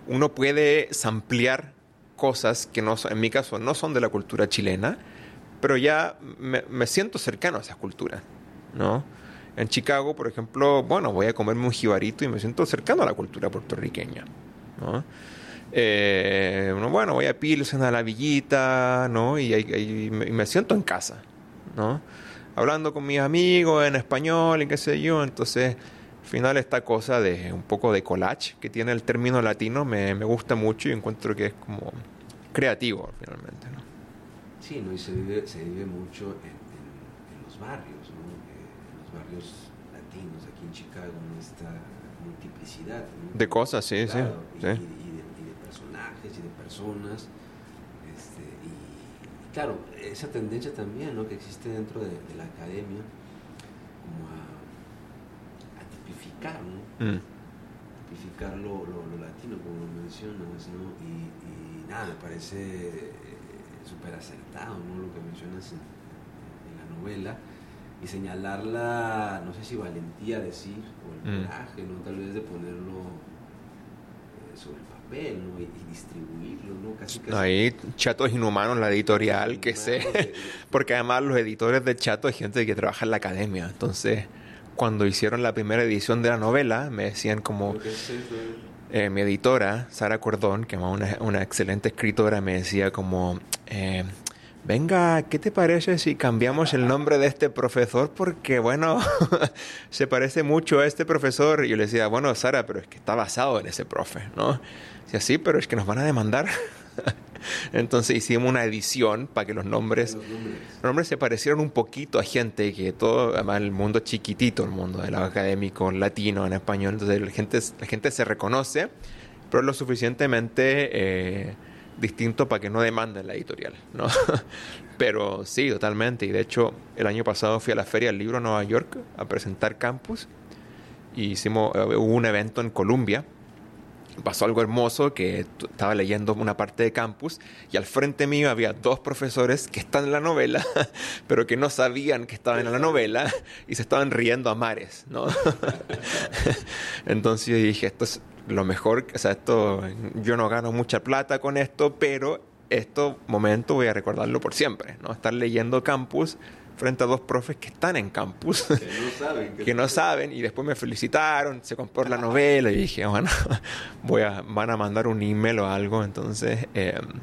Speaker 2: Uno puede ampliar cosas que no en mi caso no son de la cultura chilena, pero ya me, siento cercano a esas culturas, ¿no? En Chicago, por ejemplo, bueno, voy a comerme un jibarito y me siento cercano a la cultura puertorriqueña, ¿no? Eh, bueno, voy a Pilsen, a la villita, ¿no? Y, y me siento en casa, ¿no? Hablando con mis amigos en español y qué sé yo, entonces al final esta cosa de un poco de collage que tiene el término latino me, me gusta mucho y encuentro que es como creativo finalmente, ¿no?
Speaker 1: Sí, ¿no? y se vive, se vive mucho en, en, los barrios, ¿no? Eh, en los barrios latinos, aquí en Chicago, en esta multiplicidad.
Speaker 2: De cosas, sí, sí.
Speaker 1: Y, de, y, de, personajes y de personas claro, esa tendencia también ¿no? que existe dentro de, la academia, como a, tipificar, ¿no? Mm. simplificar lo, lo, latino, como lo mencionas, ¿no? Y, nada, me parece eh, súper acertado, ¿no? Lo que mencionas en, la novela y señalarla, no sé si valentía decir, o el mm. coraje, ¿no? Tal vez de ponerlo eh, sobre el papel, ¿no? Y, distribuirlo, ¿no? Casi, casi.
Speaker 2: Ahí, Chato es inhumano la editorial, que sé. (laughs) Porque además los editores de Chato es gente que trabaja en la academia, entonces cuando hicieron la primera edición de la novela, me decían como... Eh, mi editora, Sara Cordón, que es una, una excelente escritora, me decía como... Eh, venga, ¿qué te parece si cambiamos el nombre de este profesor? Porque, bueno, (laughs) se parece mucho a este profesor. Y yo le decía, bueno, Sara, pero es que está basado en ese profe, ¿no? Decía, sí, pero es que nos van a demandar. (laughs) Entonces hicimos una edición para que los nombres, los nombres, se parecieran un poquito a gente que todo, además el mundo chiquitito, el mundo de los académicos latino en español, entonces la gente, la gente se reconoce, pero lo suficientemente eh, distinto para que no demanden la editorial, ¿no? (laughs) pero sí, totalmente, y de hecho el año pasado fui a la Feria del Libro en Nueva York a presentar Campus, y hicimos, hubo un evento en Columbia, pasó algo hermoso que estaba leyendo una parte de campus y al frente mío había dos profesores que están en la novela, (laughs) pero que no sabían que estaban en la novela y se estaban riendo a mares, ¿no? (laughs) Entonces dije, esto es lo mejor, o sea, esto, yo no gano mucha plata con esto, pero este momento voy a recordarlo por siempre, ¿no? Estar leyendo campus frente a dos profes que están en campus,
Speaker 1: que no saben, (laughs)
Speaker 2: que, no saben y después me felicitaron, se compró la novela y dije, bueno, (laughs) voy a, van a mandar un email o algo, entonces, em,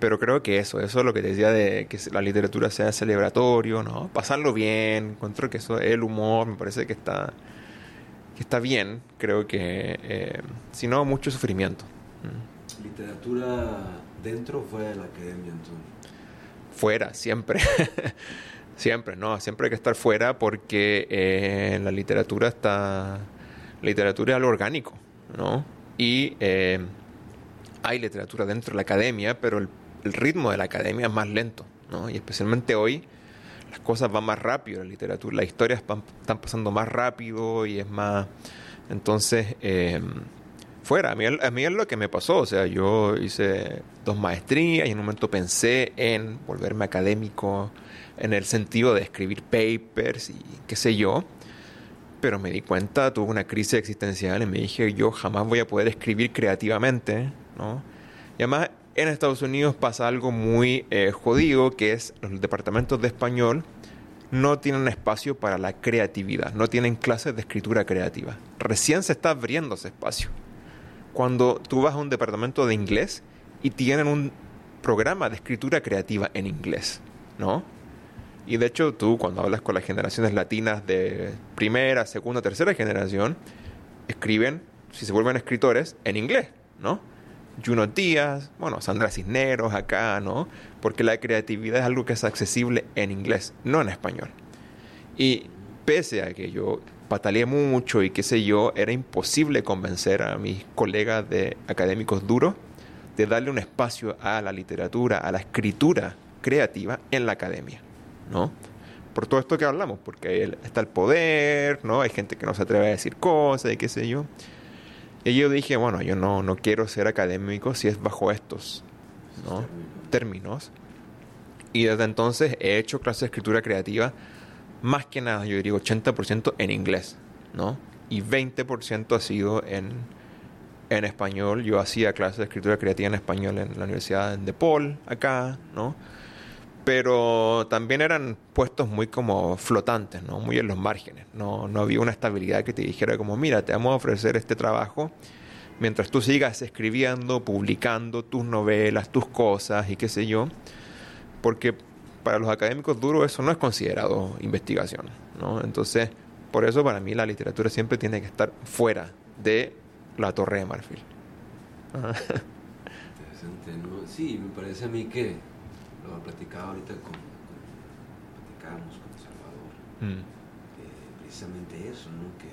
Speaker 2: pero creo que eso, eso es lo que te decía de que la literatura sea celebratorio, ¿no? Pasarlo bien, encuentro que eso, el humor, me parece que está, que está bien, creo que, eh, si no, mucho sufrimiento.
Speaker 1: Mm. ¿Literatura dentro o fuera de la academia entonces?
Speaker 2: Fuera, siempre. (laughs) siempre, ¿no? Siempre hay que estar fuera porque eh, la literatura está... Literatura es algo orgánico, ¿no? Y eh, hay literatura dentro de la academia, pero el, ritmo de la academia es más lento, ¿no? Y especialmente hoy las cosas van más rápido, la literatura, las historias están pasando más rápido y es más... Entonces, eh, fuera. A mí, a mí es lo que me pasó. O sea, yo hice dos maestrías y en un momento pensé en volverme académico en el sentido de escribir papers y qué sé yo. Pero me di cuenta, tuve una crisis existencial y me dije, yo jamás voy a poder escribir creativamente, ¿no? Y además, en Estados Unidos pasa algo muy eh, jodido, que es los departamentos de español no tienen espacio para la creatividad, no tienen clases de escritura creativa. Recién se está abriendo ese espacio cuando tú vas a un departamento de inglés y tienen un programa de escritura creativa en inglés, ¿no? Y de hecho tú cuando hablas con las generaciones latinas de primera, segunda, tercera generación, escriben, si se vuelven escritores, en inglés, ¿no? Juno Díaz, bueno, Sandra Cisneros acá, ¿no? Porque la creatividad es algo que es accesible en inglés, no en español. Y pese a que yo pataleé mucho y qué sé yo, era imposible convencer a mis colegas de académicos duros de darle un espacio a la literatura, a la escritura creativa en la academia, ¿no? Por todo esto que hablamos, porque está el poder, ¿no? Hay gente que no se atreve a decir cosas y qué sé yo. Y yo dije, bueno, yo no, no quiero ser académico si es bajo estos términos. Y desde entonces he hecho clases de escritura creativa más que nada, yo diría 80% en inglés, ¿no? Y 20% ha sido en, en español. Yo hacía clases de escritura creativa en español en la Universidad de Paul, acá, ¿no? Pero también eran puestos muy como flotantes, ¿no? Muy en los márgenes. No, no había una estabilidad que te dijera como, mira, te vamos a ofrecer este trabajo mientras tú sigas escribiendo, publicando tus novelas, tus cosas y qué sé yo. Porque para los académicos duros eso no es considerado investigación, ¿no? Entonces, por eso para mí la literatura siempre tiene que estar fuera de la Torre de Marfil.
Speaker 1: Interesante, ¿no? Sí, me parece a mí que lo platicado ahorita con, platicábamos con Salvador, mm. eh, precisamente eso, ¿no? Que,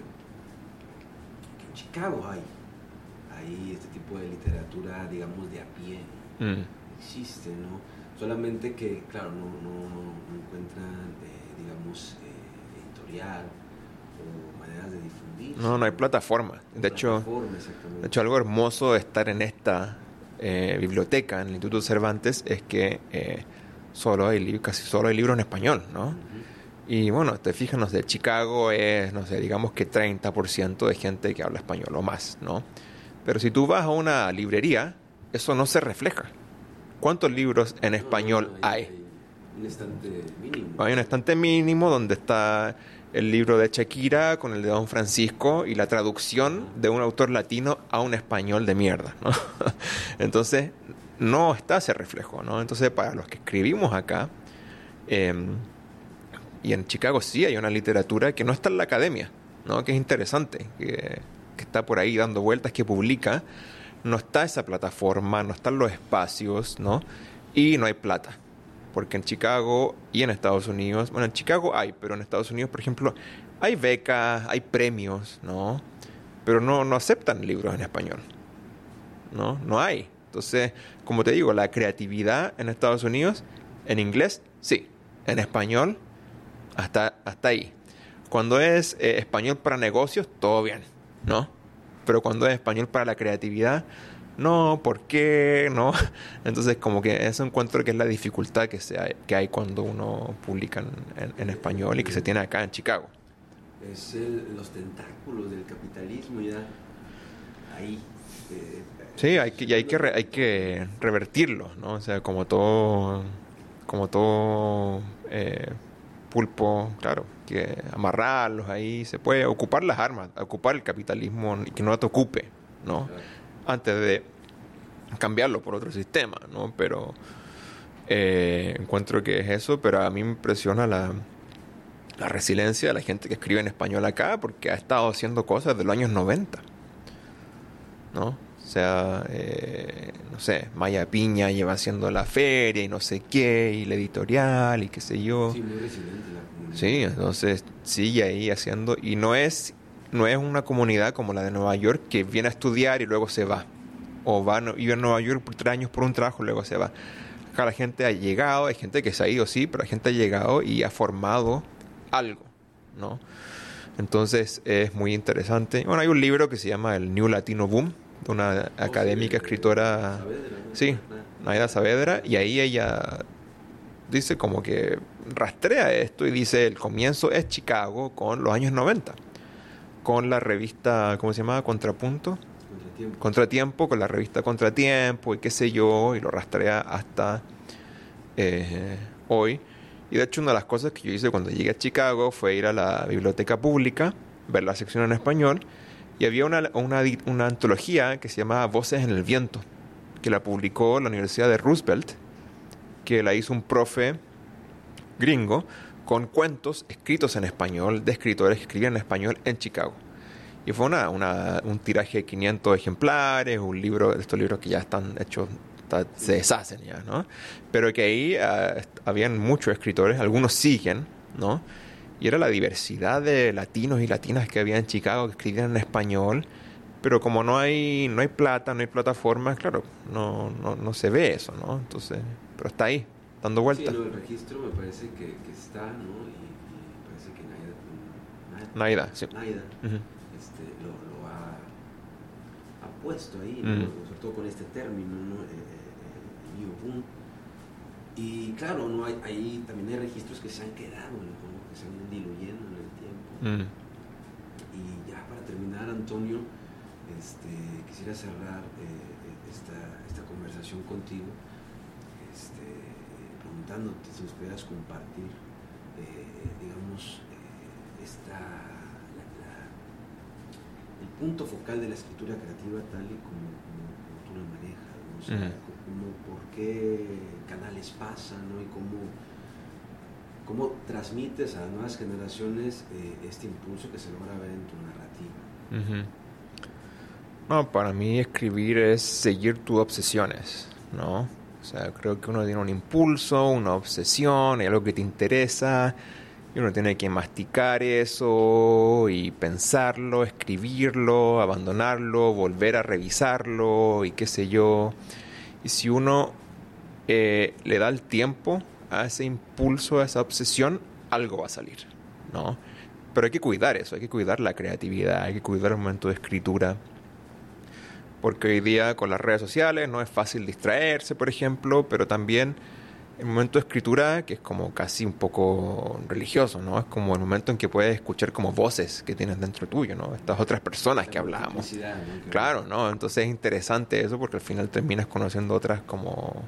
Speaker 1: en Chicago hay, hay este tipo de literatura, digamos, de a pie, mm. existe, ¿no? Solamente que, claro, no, no, encuentran, eh, digamos, eh, editorial o maneras de difundir.
Speaker 2: No, no hay plataforma. De hecho,
Speaker 1: Plataforma,
Speaker 2: de hecho, algo hermoso de estar en esta eh, biblioteca, en el Instituto Cervantes, es que eh, solo hay casi solo hay libros en español, ¿no? Y bueno, te fijas, no sé, Chicago es, no sé, digamos que 30% de gente que habla español o más, ¿no? Pero si tú vas a una librería, eso no se refleja. ¿Cuántos libros en
Speaker 1: No,
Speaker 2: español
Speaker 1: no,
Speaker 2: hay?
Speaker 1: Un estante mínimo.
Speaker 2: Hay un estante mínimo donde está el libro de Shakira con el de Don Francisco y la traducción de un autor latino a un español de mierda, ¿no? (laughs) Entonces, no está ese reflejo, ¿no? Entonces, para los que escribimos acá, eh, y en Chicago sí hay una literatura que no está en la academia, ¿no? Que es interesante, que, que está por ahí dando vueltas, que publica, no está esa plataforma, no están los espacios, ¿no? Y no hay plata porque en Chicago y en Estados Unidos, bueno, en Chicago hay, pero en Estados Unidos, por ejemplo, hay becas, hay premios, ¿no? Pero no, no aceptan libros en español, ¿no? No hay. Entonces, como te digo, la creatividad en Estados Unidos, en inglés, sí, en español, hasta, hasta ahí. Cuando es eh, español para negocios, todo bien, ¿no? Pero cuando es español para la creatividad, no, ¿por qué? No. (laughs) Entonces, como que eso encuentro que es la dificultad que, se hay, que hay cuando uno publica en, en- en español y que se tiene acá en Chicago.
Speaker 1: Es el- los tentáculos del capitalismo ya ahí. eh,
Speaker 2: Sí, hay que, y hay que, re- hay que revertirlo, ¿no? O sea, como todo, como todo eh, pulpo, claro, que amarrarlos ahí, se puede ocupar las armas, ocupar el capitalismo y que no te ocupe, ¿no? antes de cambiarlo por otro sistema, ¿no? Pero eh, encuentro que es eso, pero a mí me impresiona la, la resiliencia de la gente que escribe en español acá, porque ha estado haciendo cosas de los años 90, ¿no? O sea, eh, no sé, Maya Piña lleva haciendo la feria y no sé qué, y la editorial y qué sé yo.
Speaker 1: Sí, muy resiliente la comunidad.
Speaker 2: Sí, entonces sigue ahí haciendo y no es no es una comunidad como la de Nueva York que viene a estudiar y luego se va o va a vive en Nueva York por tres años por un trabajo y luego se va. Acá la gente ha llegado, hay gente que se ha ido sí, pero la gente ha llegado y ha formado algo, ¿no? Entonces es muy interesante. Bueno, hay un libro que se llama El New Latino Boom una académica escritora. Sí, Naida Saavedra, y ahí ella dice como que rastrea esto y dice el comienzo es Chicago con los años 90, con la revista, ¿cómo se llama? Contrapunto,
Speaker 1: Contratiempo.
Speaker 2: Contratiempo, con la revista Contratiempo y qué sé yo, y lo rastrea hasta eh, hoy. Y de hecho una de las cosas que yo hice cuando llegué a Chicago fue ir a la biblioteca pública, ver la sección en español, y había una, una, una antología que se llamaba Voces en el Viento, que la publicó la Universidad de Roosevelt, que la hizo un profe gringo con cuentos escritos en español de escritores que escribían en español en Chicago. Y fue una, una- un tiraje de 500 ejemplares, un libro estos libros que ya están hechos, está- se deshacen ya, ¿no? Pero que ahí ah, est- habían muchos escritores, algunos siguen, ¿no? Y era la diversidad de latinos y latinas que había en Chicago que escribían en español, pero como no hay, no hay plata, no hay plataformas, claro, no, no, no se ve eso, ¿no? Entonces, pero está ahí, dando
Speaker 1: Sí,
Speaker 2: vueltas.
Speaker 1: no, el registro me parece que, que está, ¿no? Y, y parece que Naida,
Speaker 2: Naida, sí.
Speaker 1: Naida,
Speaker 2: Ujú.
Speaker 1: este, lo, lo ha, ha puesto ahí,
Speaker 2: Mm.
Speaker 1: ¿no? sobre todo con este término, ¿no? Eh, eh, el. Y claro, ¿no? hay, ahí también hay registros que se han quedado, ¿no? Que se han ido diluyendo en el tiempo.
Speaker 2: Mm.
Speaker 1: Y ya para terminar, Antonio, este, quisiera cerrar eh, esta, esta conversación contigo, este, preguntándote si nos pudieras compartir, eh, digamos, eh, esta, la- la- el punto focal de la escritura creativa tal y como, como- como tú la manejas, ¿no? O sea, como por qué canales pasan, ¿no? Y cómo, cómo transmites a las nuevas generaciones eh, este impulso que se logra ver en tu narrativa.
Speaker 2: Ujú. No, para mí escribir es seguir tus obsesiones, ¿no? O sea, creo que uno tiene un impulso, una obsesión, hay algo que te interesa, y uno tiene que masticar eso y pensarlo, escribirlo, abandonarlo, volver a revisarlo y qué sé yo. Y si uno eh, le da el tiempo a ese impulso, a esa obsesión, algo va a salir, ¿no? Pero hay que cuidar eso, hay que cuidar la creatividad, hay que cuidar el momento de escritura. Porque hoy día con las redes sociales no es fácil distraerse, por ejemplo, pero también el momento de escritura, que es como casi un poco religioso, ¿no? Es como el momento en que puedes escuchar como voces que tienes dentro tuyo, ¿no? Estas otras personas que hablamos. Claro, ¿no? Entonces es interesante eso porque al final terminas conociendo otras como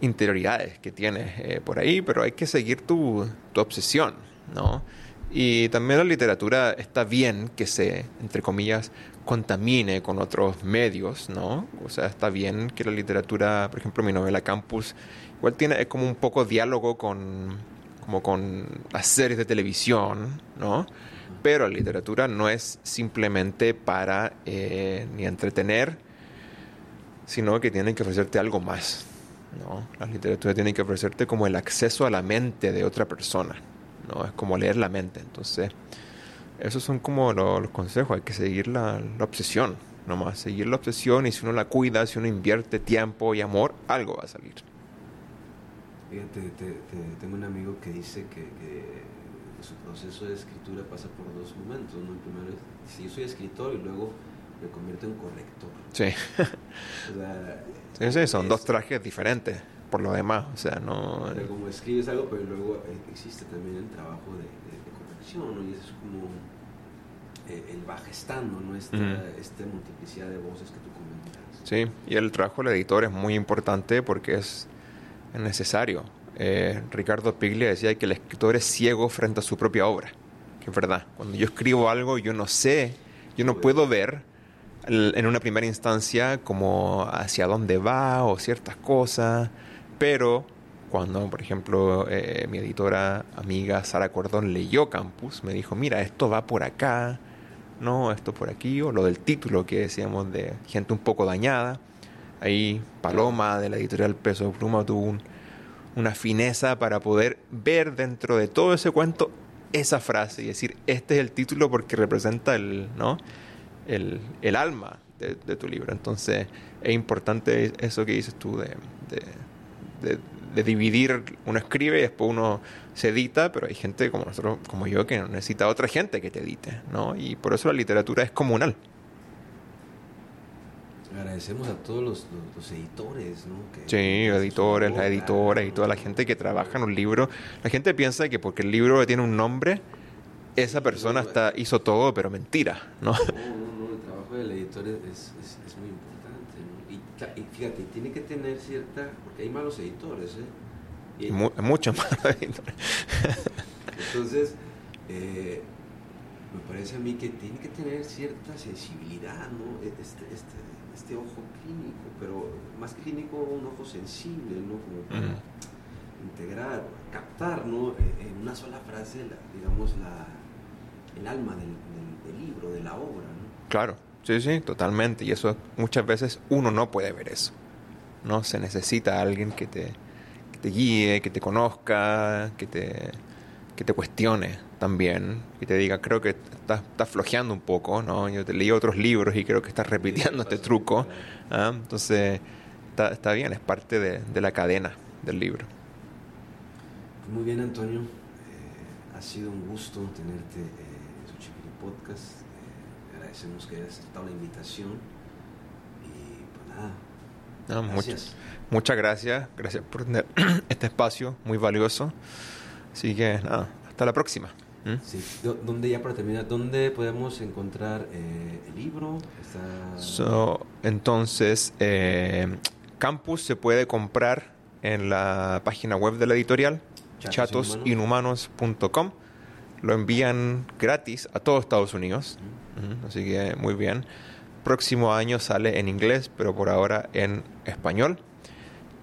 Speaker 2: interioridades que tienes eh, por ahí, pero hay que seguir tu, tu obsesión, ¿no? Y también la literatura está bien que se, entre comillas, contamine con otros medios, ¿no? O sea, está bien que la literatura, por ejemplo, mi novela Campus, igual tiene como un poco diálogo con, como con las series de televisión, ¿no? Pero la literatura no es simplemente para eh, ni entretener, sino que tiene que ofrecerte algo más, ¿no? La literatura tiene que ofrecerte como el acceso a la mente de otra persona, ¿no? Es como leer la mente. Entonces, esos son como los, consejos, hay que seguir la, la, obsesión, nomás, seguir la obsesión y si uno la cuida, si uno invierte tiempo y amor, algo va a salir.
Speaker 1: Fíjate, tengo un amigo que dice que, su proceso de escritura pasa por dos momentos, ¿no? El primero es, si yo soy escritor y luego me convierto en corrector.
Speaker 2: Sí. o sea, sí, son dos trajes diferentes por lo demás, o sea, no...
Speaker 1: como escribes algo, pero luego existe también el trabajo de, corrección, ¿no? Y eso es como eh, el bajestando, ¿no? Esta, esta multiplicidad de voces que tú comentas.
Speaker 2: Sí, y el trabajo del editor es muy importante porque es, es necesario. Eh, Ricardo Piglia decía que el escritor es ciego frente a su propia obra, que es verdad. Cuando yo escribo algo, yo no sé, yo no puedo ver en una primera instancia como hacia dónde va o ciertas cosas pero cuando, por ejemplo, eh, mi editora amiga Sara Cordón leyó Campus, me dijo, mira, esto va por acá, no, esto por aquí, o lo del título que decíamos de gente un poco dañada. Ahí Paloma de la editorial Peso Pluma tuvo una fineza para poder ver dentro de todo ese cuento esa frase y decir, este es el título porque representa el, ¿no? El, el alma de, tu libro. Entonces es importante eso que dices tú de de, dividir, uno escribe y después uno se edita, pero hay gente como nosotros, como yo, que necesita otra gente que te edite, ¿no? Y por eso la literatura es comunal.
Speaker 1: Agradecemos a todos los, editores, ¿no?
Speaker 2: sí, los editores, las editoras y toda la gente que trabaja en un libro. La gente piensa que porque el libro tiene un nombre, esa persona está, hizo todo, pero mentira, ¿no?
Speaker 1: No, no, no, el trabajo del editor es y fíjate, tiene que tener cierta, porque hay malos editores, ¿eh?
Speaker 2: Y Muchos malos (laughs) editores.
Speaker 1: Entonces, eh, me parece a mí que tiene que tener cierta sensibilidad, ¿no? E-, este, este, este ojo clínico, pero más clínico, un ojo sensible, ¿no? Como para integrar, captar, ¿no? E-, en una sola frase, digamos, la, el alma del, del, libro, de la obra, ¿no?
Speaker 2: Claro. Sí, sí, totalmente. Y eso muchas veces uno no puede ver eso. ¿no? Se necesita alguien que te, que te guíe, que te conozca, que te, que te cuestione también y te diga, creo que estás, estás flojeando un poco, ¿no? Yo te leí otros libros y creo que estás repitiendo este truco. ¿ah? Entonces, está, está, bien, es parte de, de, la cadena del libro.
Speaker 1: Muy bien, Antonio. Eh, ha sido un gusto tenerte en su Chiquiri Podcast agradecemos que hayas aceptado la invitación y pues nada.
Speaker 2: gracias. muchas gracias, gracias por tener (clears throat) este espacio muy valioso. Así que nada, hasta la próxima.
Speaker 1: ¿Mm? Sí. ¿Dónde ya para terminar, dónde podemos encontrar eh, el libro?
Speaker 2: entonces, eh, Campus se puede comprar en la página web de la editorial, chatosinhumanos.com. Lo envían gratis a todo Estados Unidos. Así que muy bien. Próximo año sale en inglés, pero por ahora en español.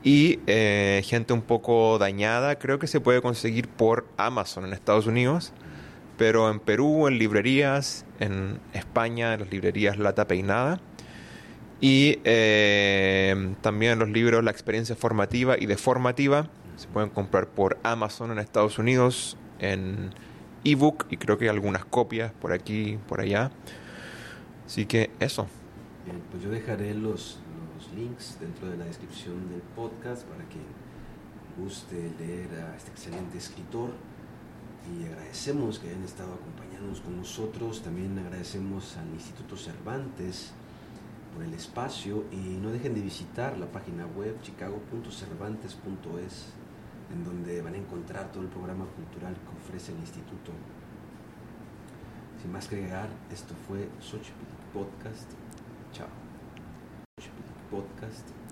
Speaker 2: Y eh, gente un poco dañada, creo que se puede conseguir por Amazon en Estados Unidos, pero en Perú, en librerías, en España, en las librerías Lata Peinada. Y eh, también los libros La experiencia formativa y deformativa se pueden comprar por Amazon en Estados Unidos, en ebook y creo que hay algunas copias por aquí, por allá. Así que eso.
Speaker 1: Pues yo dejaré los, los links dentro de la descripción del podcast para quien guste leer a este excelente escritor. y agradecemos que hayan estado acompañándonos con nosotros. También agradecemos al Instituto Cervantes por el espacio y no dejen de visitar la página web chicago.cervantes.es en donde van a encontrar todo el programa cultural que ofrece el instituto. Sin más que agregar, esto fue Xochipilli Podcast. Chao. Podcast.